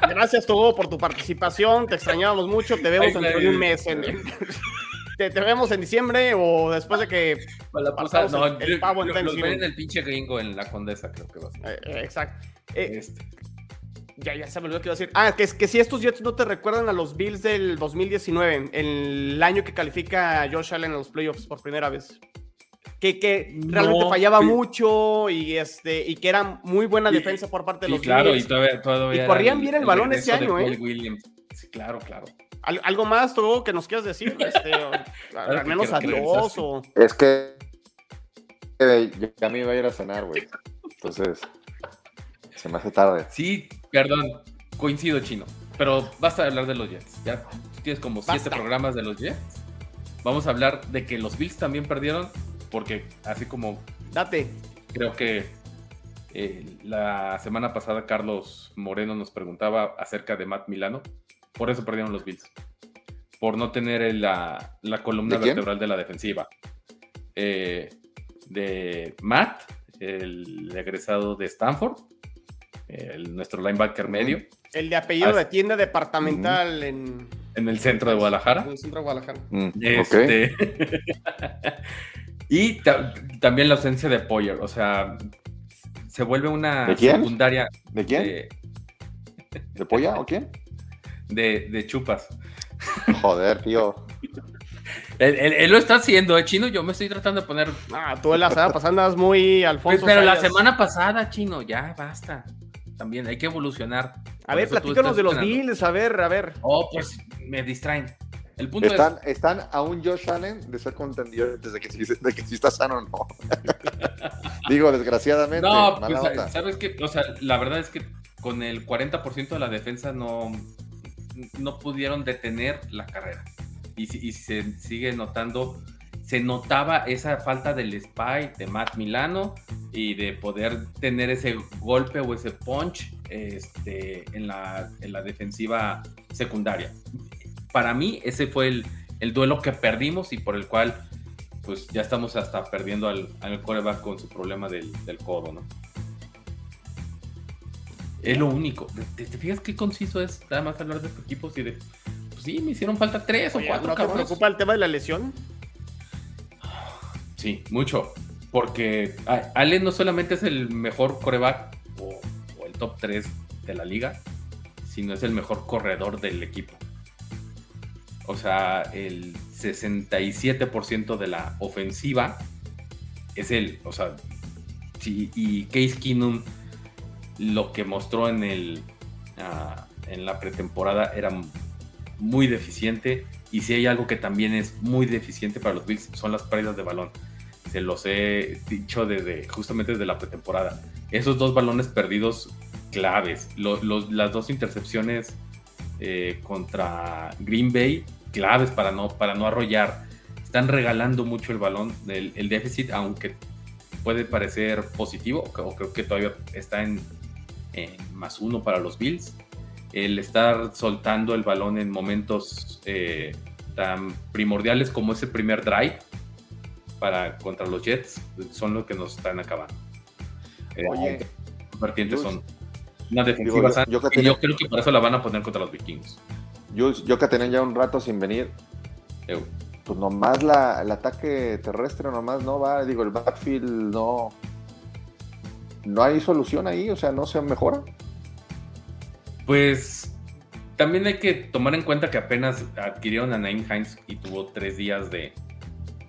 Gracias, Togo, por tu participación. Te extrañábamos mucho. Te vemos Ay, dentro de un mes. en- [laughs] te, te vemos en diciembre o después de que. La no, el- el pavo en lo- los Thanksgiving. ven en el pinche gringo en la condesa, creo que va a ser. eh, eh, exacto. Eh, Este. Ya, ya se me olvidó que iba a decir. Ah, que, es- que si estos Jets no te recuerdan a los Bills del 2019, el año que califica a Josh Allen en los playoffs por primera vez. Que, que realmente No, fallaba sí. mucho y, este, y que era muy buena Y- defensa por parte de Y los claro, y todavía, todavía Y corrían bien el balón ese año, ¿eh? Williams. Sí, claro, claro. ¿Al- ¿Algo más, Togo, que nos quieras decir? [laughs] Este, o- al menos adiós o... Es que eh, ya me iba a ir a cenar, güey. Entonces, Se me hace tarde. Sí, perdón, coincido, chino. Pero basta de hablar de los Jets. Ya tienes como siete programas de los Jets. Vamos a hablar de que los Bills también perdieron, porque así como Date. creo que eh, la semana pasada Carlos Moreno nos preguntaba acerca de Matt Milano. Por eso perdieron los Bills. Por no tener la, la columna vertebral de la defensiva. Eh, de Matt, el egresado de Stanford, el, nuestro linebacker medio, El de apellido de tienda departamental en, en el centro de Guadalajara. en el centro de Guadalajara. Mm, ok. Este, [laughs] y ta- también la ausencia de Poyer, o sea, se vuelve una ¿De quién? secundaria ¿De quién? de, ¿De polla o quién? de- de chupas. [laughs] Joder, tío. Él, él- él lo está haciendo, ¿eh, Chino? Yo me estoy tratando de poner... Ah, tú la semana pasada andas muy Alfonso. pero la semana pasada, Chino, ya basta. También hay que evolucionar. A ver, platícanos de los. Bills, a ver, a ver. Oh, pues me distraen. El punto Están, están a un Josh Allen de ser contendido desde que sí, de que sí está sano o no. [laughs] Digo, es... desgraciadamente. No, pues, onda. ¿sabes qué? O sea, la verdad es que con el 40% de la defensa no, no pudieron detener la carrera. Y, si- y se sigue notando, se notaba esa falta del spy de Matt Milano y de poder tener ese golpe o ese punch este, en, la, en la defensiva secundaria. Para mí, ese fue el, el duelo que perdimos y por el cual pues ya estamos hasta perdiendo al, al coreback con su problema del, del codo, ¿no? Es lo único. ¿Te, te fijas qué conciso es nada más hablar de tu equipo? Y de, pues sí, me hicieron falta tres o cuatro ¿No te cabrones. preocupa el tema de la lesión? Sí, mucho. Porque Allen no solamente es el mejor coreback o, o el top 3 de la liga, sino es el mejor corredor del equipo. O sea, el 67% de la ofensiva es él. O sea, sí, y Case Keenum lo que mostró en el ah, en la pretemporada era muy deficiente. Y si hay algo que también es muy deficiente para los Bills son las pérdidas de balón. Se los he dicho desde justamente desde la pretemporada. Esos dos balones perdidos claves. Lo- los- las dos intercepciones eh, contra Green Bay claves para no, para no arrollar. Están regalando mucho el balón. El, el déficit, aunque puede parecer positivo, o creo que todavía está en, en más uno para los Bills. El estar soltando el balón en momentos eh, tan primordiales como ese primer drive para contra los Jets son los que nos están acabando. Eh, Oye, vertientes son una defensiva digo, yo- sana, yo que y tenía- yo creo que por eso la van a poner contra los vikingos. Jules, yo que tenía ya un rato sin venir, pues nomás la, el ataque terrestre nomás no va, digo, el backfield no. No hay solución ahí, o sea, no se mejora. Pues también hay que tomar en cuenta que apenas adquirieron a Naim Hines y tuvo tres días de...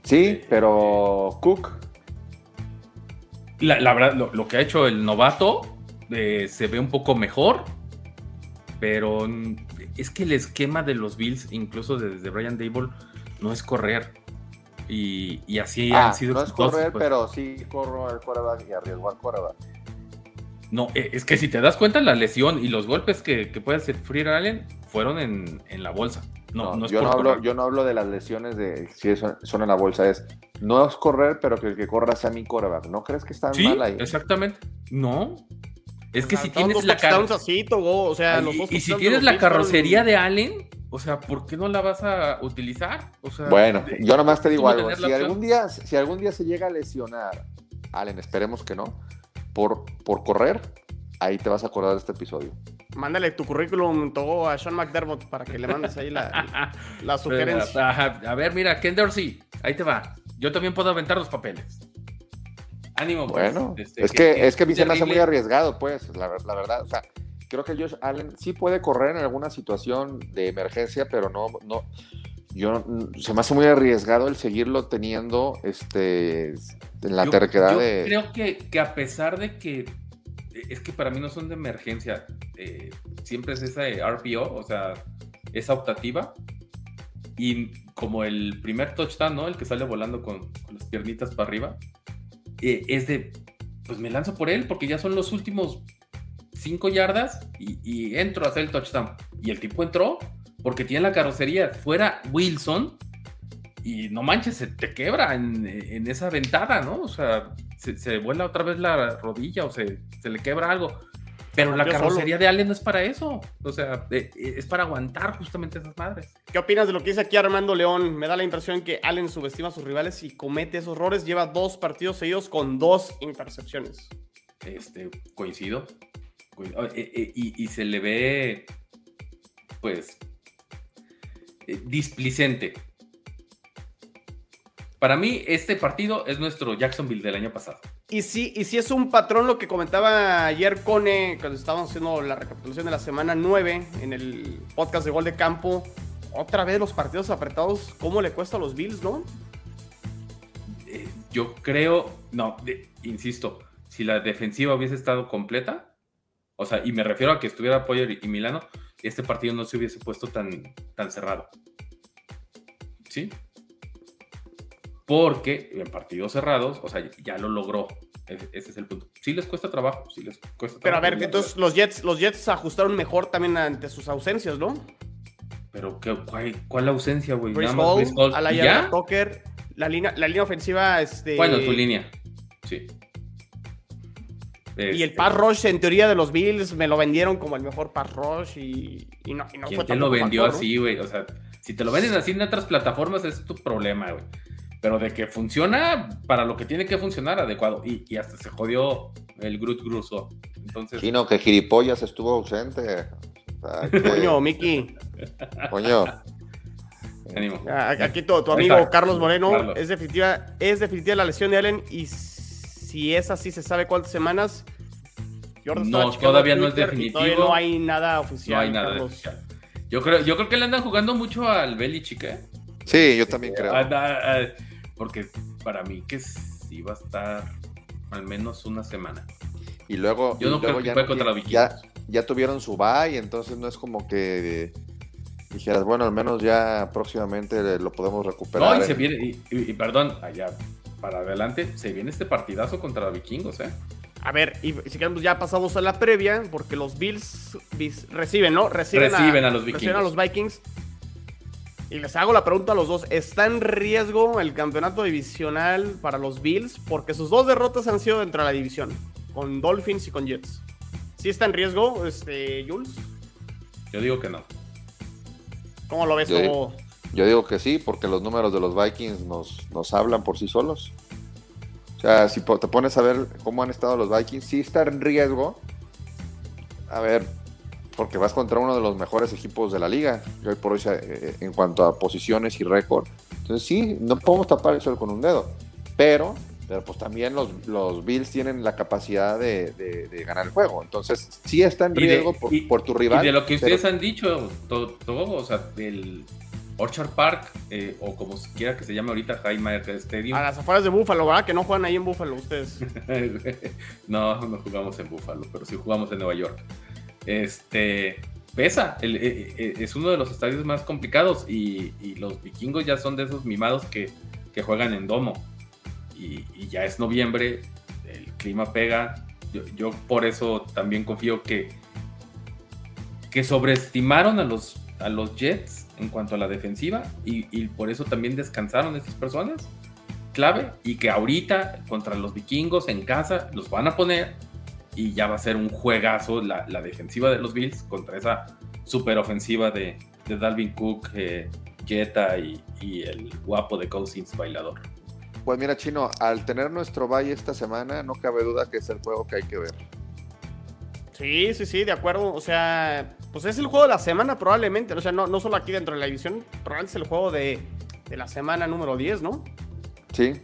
Sí, pero Cook, La, la verdad, lo, lo que ha hecho el novato eh, se ve un poco mejor, pero es que el esquema de los Bills, incluso desde Brian Dable, no es correr. Y, y así ah, han sido no es correr, pues. pero sí corro al quarterback y arriesgo al quarterback. No, eh, es que si te das cuenta, la lesión y los golpes que, que puede sufrir Allen fueron en, en la bolsa. No, No, no es yo, por no hablo, correr. yo no hablo de las lesiones de si son, son en la bolsa, es no es correr, pero que el que corra sea mi quarterback. ¿No crees que están Sí, mal ahí? exactamente. No. Es que si tienes la car- touchdowns así, Togo, o sea, los y, dos y si tienes la carrocería de Allen, o sea, ¿por qué no la vas a utilizar? O sea, Bueno, de- yo nomás te digo ¿cómo algo. Si algún, día, si algún día se llega a lesionar, Allen, esperemos que no, por, por correr, ahí te vas a acordar de este episodio. Mándale tu currículum, a Sean McDermott para que le mandes ahí la, [laughs] la sugerencia. A ver, mira, Ken Dorsey, ahí te va. Yo también puedo aventar los papeles. Ánimo, pues, Bueno, este, es que, es que a mí se me hace muy arriesgado, pues, la, ver- la verdad. O sea, creo que Josh Allen sí puede correr en alguna situación de emergencia, pero no, no, yo se me hace muy arriesgado el seguirlo teniendo este en la Yo- terquedad yo de. creo que, que a pesar de que es que para mí no son de emergencia, eh, siempre es esa de RPO, o sea, esa optativa. Y como el primer touchdown, ¿no? El que sale volando con, con las piernitas para arriba, eh, es de, pues me lanzo por él porque ya son los últimos cinco yardas y, y entro a hacer el touchdown. Y el tipo entró porque tiene la carrocería. Fuera Wilson y no manches, se te quebra en, en esa ventada, ¿no? O sea, se, se, vuela otra vez la rodilla o se, se le quebra algo. Pero la carrocería solo. de Allen no es para eso. O sea, es para aguantar justamente esas madres. ¿Qué opinas de lo que dice aquí Armando León? Me da la impresión que Allen subestima a sus rivales y comete esos errores. Lleva dos partidos seguidos con dos intercepciones. Este, coincido. Y, y se le ve, pues, eh, displicente. Para mí, este partido es nuestro Jacksonville del año pasado. Y sí, y sí es un patrón lo que comentaba ayer Cone cuando estábamos haciendo la recapitulación de la semana 9 en el podcast de Gol de Campo. Otra vez los partidos apretados, ¿cómo le cuesta a los Bills, no? Eh, yo creo, no, de, insisto, si la defensiva hubiese estado completa, o sea, y me refiero a que estuviera Poyer y Milano, este partido no se hubiese puesto tan, tan cerrado. ¿Sí? Porque en partidos cerrados, o sea, ya lo logró. Ese, ese es el punto. Sí les cuesta trabajo, sí les cuesta Pero trabajo. a ver, entonces los Jets, los Jets ajustaron mejor también ante sus ausencias, ¿no? Pero ¿qué, cuál, ¿cuál, ausencia, güey? Chris Hall, Hall. Alaya Tucker, la línea, la línea ofensiva, este... Bueno, tu línea, sí. Este... Y el pass rush, en teoría, de los Bills, me lo vendieron como el mejor pass rush y, y no, y no ¿Quién te lo vendió así, güey? ¿no? O sea, si te lo venden así en otras plataformas, es tu problema, güey pero de que funciona para lo que tiene que funcionar adecuado. Y, y hasta se jodió el Groot Gruso. Entonces... Chino, que gilipollas estuvo ausente. O sea, [laughs] que... Coño, Miki. Coño. [laughs] Ánimo. Aquí tu, tu amigo. Carlos Moreno. Carlos. Es, definitiva, es definitiva la lesión de Allen. Y si es así, se sabe cuántas semanas. No, todavía no es definitivo. Todavía no hay nada oficial. No hay nada oficial. Yo creo, yo creo que le andan jugando mucho al Belichick, ¿eh? Sí, yo también creo. Ah, porque para mí que sí va a estar al menos una semana. Y luego, yo no y creo luego que ya, contra la ya, ya, tuvieron su bye, entonces no es como que dijeras, bueno, al menos ya próximamente lo podemos recuperar. No, y se viene, y, y, y, perdón, allá para adelante, se viene este partidazo contra los vikingos, ¿eh? A ver, y si queremos ya pasamos a la previa, porque los Bills, Bills reciben, ¿no? Reciben, reciben a, a, los vikingos. Reciben a los Vikings. Y les hago la pregunta a los dos. ¿Está en riesgo el campeonato divisional para los Bills? Porque sus dos derrotas han sido dentro de la división. Con Dolphins y con Jets. ¿Sí está en riesgo, este, Jules? Yo digo que no. ¿Cómo lo ves? Yo, digo, yo digo que sí, porque los números de los Vikings nos, nos hablan por sí solos. O sea, si te pones a ver cómo han estado los Vikings, sí está en riesgo. A ver, porque vas contra uno de los mejores equipos de la liga, hoy por hoy eh, en cuanto a posiciones y récord. Entonces sí, no podemos tapar eso con un dedo, pero, pero pues también los, los Bills tienen la capacidad de, de, de, ganar el juego. Entonces sí está en riesgo de, por, y, por, tu rival. Y de lo que ustedes pero... han dicho, todo, todo, o sea, del Orchard Park, eh, o como quiera que se llame ahorita, Jaime Stadium. A las afueras de Búfalo, ¿verdad? Que no juegan ahí en Búfalo ustedes. [laughs] no, no jugamos en Búfalo, pero sí jugamos en Nueva York este pesa, el, eh, es uno de los estadios más complicados y, los vikingos ya son de esos mimados que, juegan en domo. Y, ya es noviembre, el clima pega, yo, yo, por eso también confío que, que sobreestimaron a los, a los Jets en cuanto a la defensiva y, y por eso también descansaron estas personas clave y que ahorita contra los vikingos en casa los van a poner y ya va a ser un juegazo la, la defensiva de los Bills contra esa super ofensiva de, de Dalvin Cook, eh, Jetta y, y, el guapo de Cousins bailador. Pues mira, Chino, al tener nuestro bye esta semana, no cabe duda que es el juego que hay que ver. Sí, sí, sí, de acuerdo. O sea, pues es el juego de la semana probablemente. O sea, no, no solo aquí dentro de la división, probablemente es el juego de, de la semana número 10, ¿no? Sí,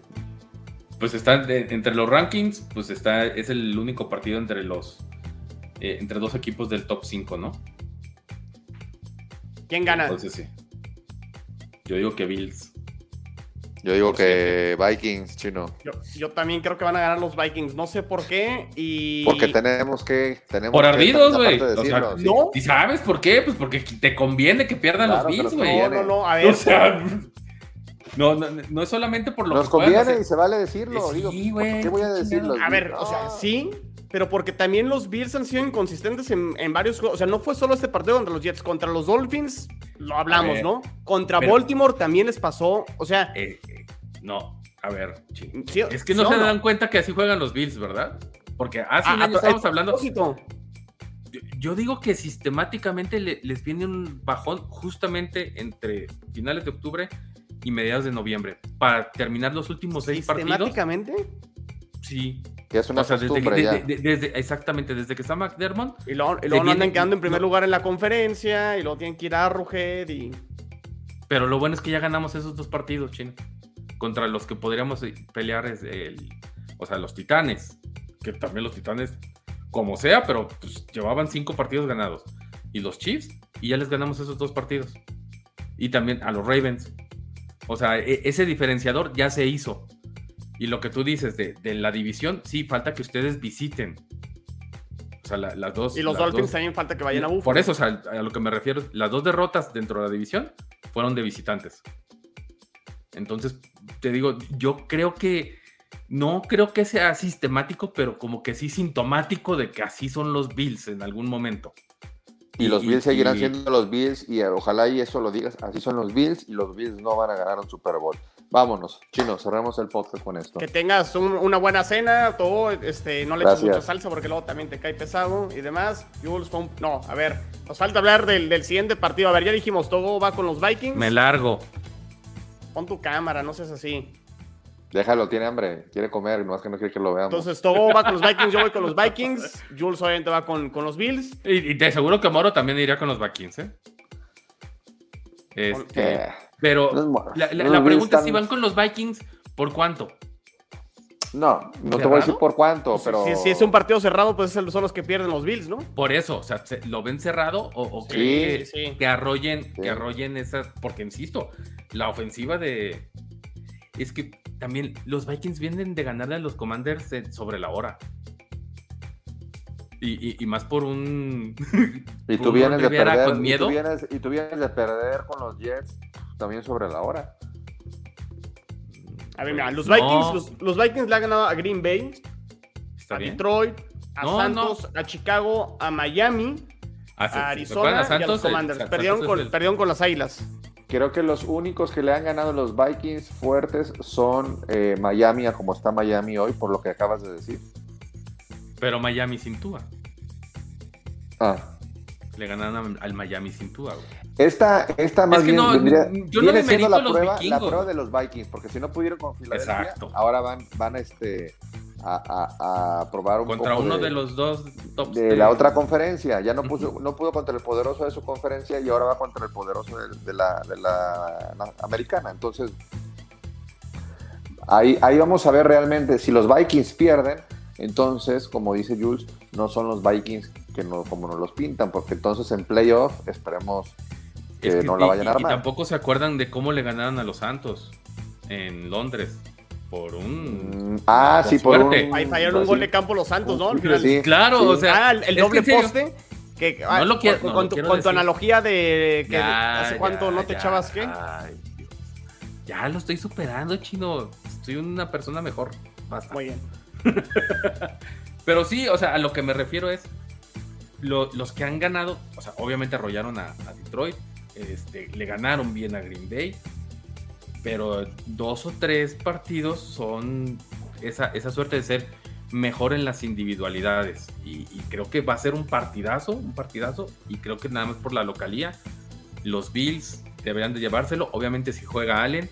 pues está de, entre los rankings, pues está, es el único partido entre los eh, entre dos equipos del top 5, ¿no? ¿Quién gana? Entonces sí. Yo digo que Bills. Yo digo por que siempre. Vikings, chino. Yo, yo, también creo que van a ganar los Vikings. No sé por qué. Y. Porque tenemos que. Tenemos por ardidos, güey. O sea, ¿sí? ¿no? ¿Y sabes por qué? Pues porque te conviene que pierdan claro, los Bills, güey. No, no, no. A ver. O sea, no, no, no es solamente por lo Nos que conviene y se vale decirlo. Sí, digo, güey. ¿Qué voy a decirlo? A ver, no. o sea, sí, pero porque también los Bills han sido inconsistentes en, en varios juegos. O sea, no fue solo este partido contra los Jets, contra los Dolphins, lo hablamos, ver, ¿no? Contra pero- Baltimore también les pasó. O sea, Eh, eh, no, a ver, sí- es que no se dan cuenta que así juegan los Bills, ¿verdad? Porque hace un A- a- año estábamos hablando. propósito. Yo, yo digo que sistemáticamente le- les viene un bajón justamente entre finales de octubre y mediados de noviembre para terminar los últimos seis partidos. Sistemáticamente. Sí. Que es una O sea, desde, costumbre de- ya. de- desde- exactamente, desde que está McDermott, Y luego, y luego no andan quedando en primer no. lugar en la conferencia. Y luego tienen que ir a Arrowhead. Y pero lo bueno es que ya ganamos esos dos partidos, Chino, contra los que podríamos pelear es el, o sea, los Titanes, que también los Titanes, como sea, pero pues, llevaban cinco partidos ganados, y los Chiefs, y ya les ganamos esos dos partidos, y también a los Ravens, o sea, e- ese diferenciador ya se hizo, y lo que tú dices de, de la división, sí, falta que ustedes visiten, o sea, la- las dos. y los Dolphins dos- también falta que vayan a Buffalo. por eso, o sea, a lo que me refiero, las dos derrotas dentro de la división fueron de visitantes. Entonces, te digo, yo creo que no creo que sea sistemático, pero como que sí sintomático de que así son los Bills en algún momento. Y los Bills seguirán y- siendo los Bills y eh, ojalá y eso lo digas, así son los Bills y los Bills no van a ganar un Super Bowl. Vámonos, chino, cerremos el podcast con esto. Que tengas un- una buena cena, todo, este, no le eches mucha salsa porque luego también te cae pesado y demás. Jules No, a ver, nos falta hablar del, del siguiente partido. A ver, ya dijimos, todo va con los Vikings. Me largo. Pon tu cámara, no seas así. Déjalo, tiene hambre, quiere comer, no es que no quiere que lo veamos. Entonces, Togo va con los Vikings, yo voy con los Vikings. Jules obviamente va con, con los Bills. Y, y te aseguro que Moro también iría con los Vikings, ¿eh? Este, Eh, pero la, pregunta es si van con los Vikings, ¿por cuánto? no, no te voy a decir por cuánto, pero... Si, si es un partido cerrado, pues son los que pierden los Bills, ¿no? Por eso, o sea, ¿se- ¿lo ven cerrado o, o Sí, que, sí. que arrollen, Sí. que arrollen esas? Porque insisto, la ofensiva de. Es que también los Vikings vienen de ganarle a los Commanders sobre la hora. Y, y- y más por un. [laughs] Y tú vienes de perder, con y miedo. tú vienes, y tú vienes de perder con los Jets también sobre la hora. A ver, mira, los No, Vikings, los, los Vikings le han ganado a Green Bay, Está a bien. Detroit, a No, Santos, a Chicago, a Miami, Ah, sí, a sí, ¿recuerdan Arizona y a los Commanders. Perdieron, con, el- perdieron con las Águilas. Creo que los únicos que le han ganado los Vikings fuertes son eh, Miami, a como está Miami hoy, por lo que acabas de decir. Pero Miami sin Tua. Ah. Le ganaron al Miami sin Tua, güey. Esta, esta más que bien no, vendría- yo no viene siendo demerito la a prueba, la prueba de los Vikings, porque si no pudieron con Filadelfia, Exacto. ahora van, van este, a, a- a probar un Contra poco uno de, de, los dos tops. de la otra conferencia. Ya no, puso, no pudo contra el poderoso de su conferencia y ahora va contra el poderoso de, de la, americana. Entonces, ahí, ahí vamos a ver realmente si los Vikings pierden. Entonces, como dice Jules, no son los Vikings que no, como nos los pintan, porque entonces en playoff esperemos que, Es que- no la vayan a y- y armar. tampoco se acuerdan de cómo le ganaron a los Santos en Londres por un Mm, ah, sí, por suerte. un... Ahí fallaron un gol de campo los Santos, ¿no? Sí, Claro, sí. o sea, ah, el, es doble que en serio, poste. Que, ah, No lo quiero- con, no con lo tu, quiero con tu decir. analogía de que ya, hace cuánto ya, no te ya. echabas qué. Ay, Dios. Ya lo estoy superando, chino. Estoy una persona mejor. Basta. Muy bien. [laughs] Pero sí, o sea, a lo que me refiero es lo- los que han ganado, o sea, obviamente arrollaron a, a Detroit, este, le ganaron bien a Green Bay, pero dos o tres partidos son esa, esa suerte de ser mejor en las individualidades. Y, creo que va a ser un partidazo, un partidazo y creo que nada más por la localía los Bills deberían de llevárselo, obviamente si juega Allen,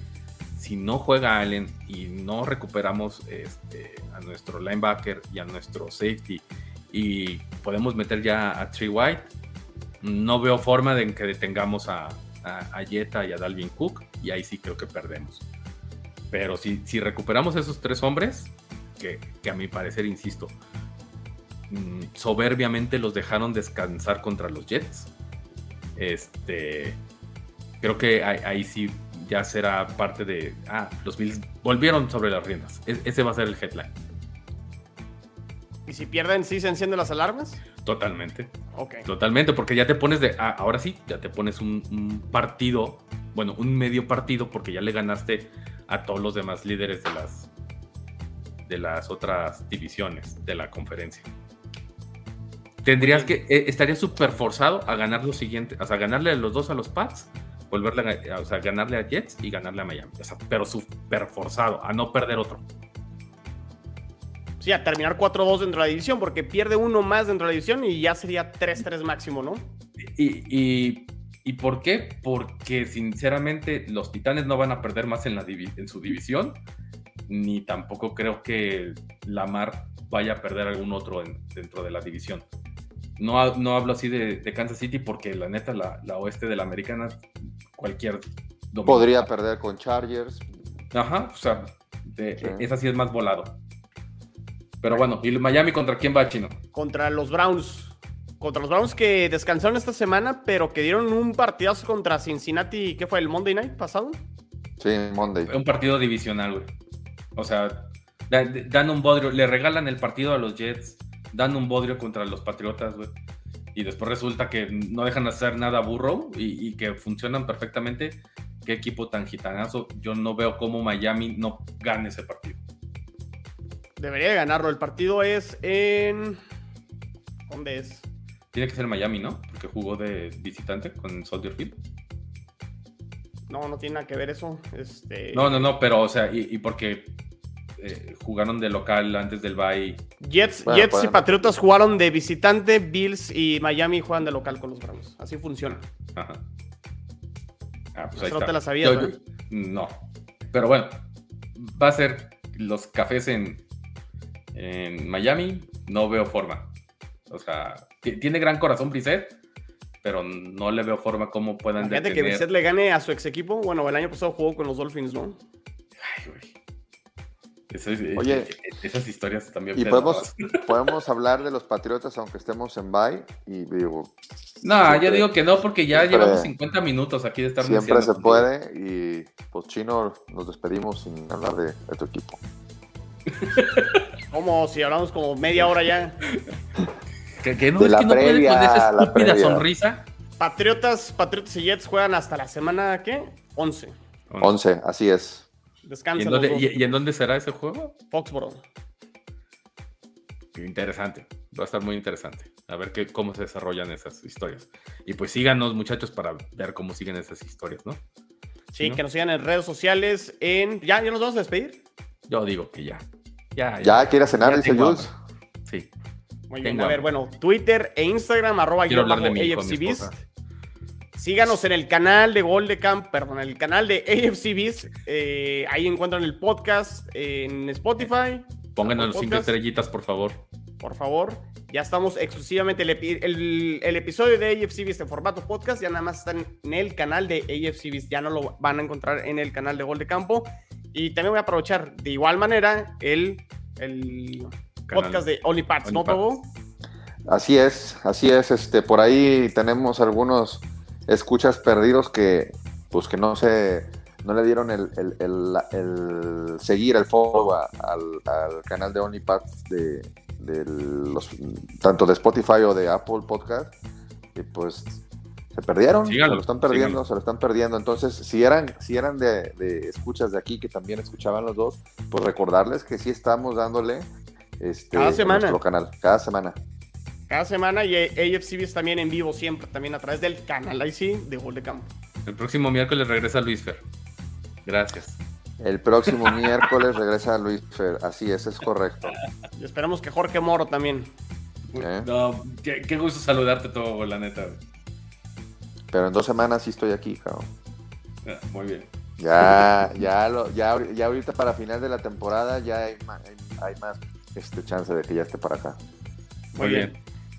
si no juega Allen y no recuperamos este, a nuestro linebacker y a nuestro safety y podemos meter ya a Tree White, no veo forma de que detengamos a, a, a Jetta y a Dalvin Cook y ahí sí creo que perdemos. Pero si, si recuperamos esos tres hombres, que, que a mi parecer, insisto, mm, soberbiamente los dejaron descansar contra los Jets, este, creo que ahí, ahí sí ya será parte de, ah, los Bills volvieron sobre las riendas. E- ese va a ser el headline. ¿Y si pierden, sí se encienden las alarmas? Totalmente. Ok. Totalmente, porque ya te pones de. ah, ahora sí, ya te pones un, un partido, bueno, un medio partido, porque ya le ganaste a todos los demás líderes de las de las otras divisiones de la conferencia. Tendrías que, eh, estaría súper forzado a ganar los siguientes, o sea, ganarle a los dos a los Pats, volverle a, o sea, ganarle a Jets y ganarle a Miami. O sea, pero súper forzado, a no perder otro. Sí, a terminar 4-2 dentro de la división, porque pierde uno más dentro de la división y ya sería 3-3 máximo, ¿no? Y, y, y, por qué? Porque sinceramente los Titanes no van a perder más en, la en su división, ni tampoco creo que Lamar vaya a perder algún otro dentro de la división. No, no hablo así de, Kansas City porque la neta, la, oeste de la americana, cualquier... Podría perder con Chargers. Ajá, o sea, esa sí es más volado. Pero bueno, ¿y Miami contra quién va, Chino? Contra los Browns. Contra los Browns que descansaron esta semana, pero que dieron un partidazo contra Cincinnati, ¿qué fue? ¿El Monday Night pasado? Sí, Monday. Un partido divisional, güey. O sea, dan un bodrio, le regalan el partido a los Jets, dan un bodrio contra los Patriotas, güey. Y después resulta que no dejan hacer nada burro y, que funcionan perfectamente. Qué equipo tan gitanazo. Yo no veo cómo Miami no gane ese partido. Debería ganarlo. El partido es en. ¿Dónde es? Tiene que ser Miami, ¿no? Porque jugó de visitante con Soldier Field. No, no tiene nada que ver eso. Este... No, no, no, pero, o sea, y porque eh, jugaron de local antes del bye. Jets, Jets y Patriotas jugaron de visitante, Bills y Miami juegan de local con los Browns. Así funciona. Ajá. Ah, pues no te la sabías, ¿no? Pero bueno, va a ser los cafés en, en Miami. No veo forma. O sea, tiene gran corazón Brissett, pero no le veo forma cómo puedan Fíjate que Brissett le gane a su ex equipo. Bueno, el año pasado jugó con los Dolphins, ¿no? Ay, güey. Eh, Oye, eh, esas historias también. Y podemos, [laughs] podemos hablar de los Patriotas aunque estemos en bye. Y digo. No, yo digo que no, porque ya llevamos 50 minutos aquí de estar Siempre se puede. Y pues, Chino, nos despedimos sin hablar de, tu equipo. ¿Cómo? Si hablamos como media hora ya. [laughs] que, no, es que no puede con esa estúpida sonrisa. Patriotas, Patriotas y Jets juegan hasta la semana, ¿qué? 11. 11, así es. Descansa. ¿Y en, dónde, será ese juego? Foxborough. Interesante. Va a estar muy interesante. A ver qué, cómo se desarrollan esas historias. Y pues síganos, muchachos, para ver cómo siguen esas historias, ¿no? Sí, que nos sigan en redes sociales. En... ¿Ya, ¿Ya nos vamos a despedir? Yo digo que ya. Ya, ya. quiere cenar, dice Jules. Sí. Muy bien. a ver, bueno, Twitter e Instagram, arroba Quiero hablar de mi, Síganos en el canal de Gol de Camp, perdón, en el canal de AFC eh, ahí encuentran el podcast en Spotify. Pónganos los cinco estrellitas, por favor. Por favor. Ya estamos exclusivamente. El, el, episodio de AFC en formato podcast ya nada más está en el canal de AFC Ya no lo van a encontrar en el canal de Gol de Campo. Y también voy a aprovechar de igual manera el, el podcast de Only Parts, ¿no, Togo? Así es, así es. Este, por ahí tenemos algunos escuchas perdidos que, pues que no se, no le dieron el, seguir, el follow al, canal de OnlyPads de, de los, tanto de Spotify o de Apple Podcast, y pues se perdieron, se lo están perdiendo, se lo están perdiendo. Entonces, si eran, si eran de, escuchas de aquí que también escuchaban los dos, pues recordarles que sí estamos dándole este, cada semana. nuestro canal, cada semana cada semana y AFCBs también en vivo siempre, también a través del canal ahí sí de Gol de Campo. El próximo miércoles regresa Luis Fer. Gracias. El próximo miércoles regresa Luis Fer, así es, es correcto. Y esperamos que Jorge Moro también. ¿Eh? No, qué, gusto saludarte todo, la neta. Pero en dos semanas sí estoy aquí, cabrón. Ah, muy bien. Ya, ya, lo, ya, ya ahorita para final de la temporada ya hay, hay, más este, chance de que ya esté para acá. Muy, bien.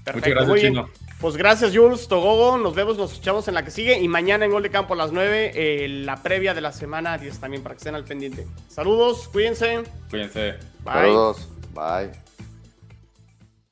Perfecto, muy bien. Pues gracias, Jules, Togogo. Nos vemos, nos escuchamos en la que sigue. Y mañana en Gol de Campo a las 9, eh, la previa de la semana 10 también para que estén al pendiente. Saludos, cuídense. Cuídense. Bye. Saludos. Bye.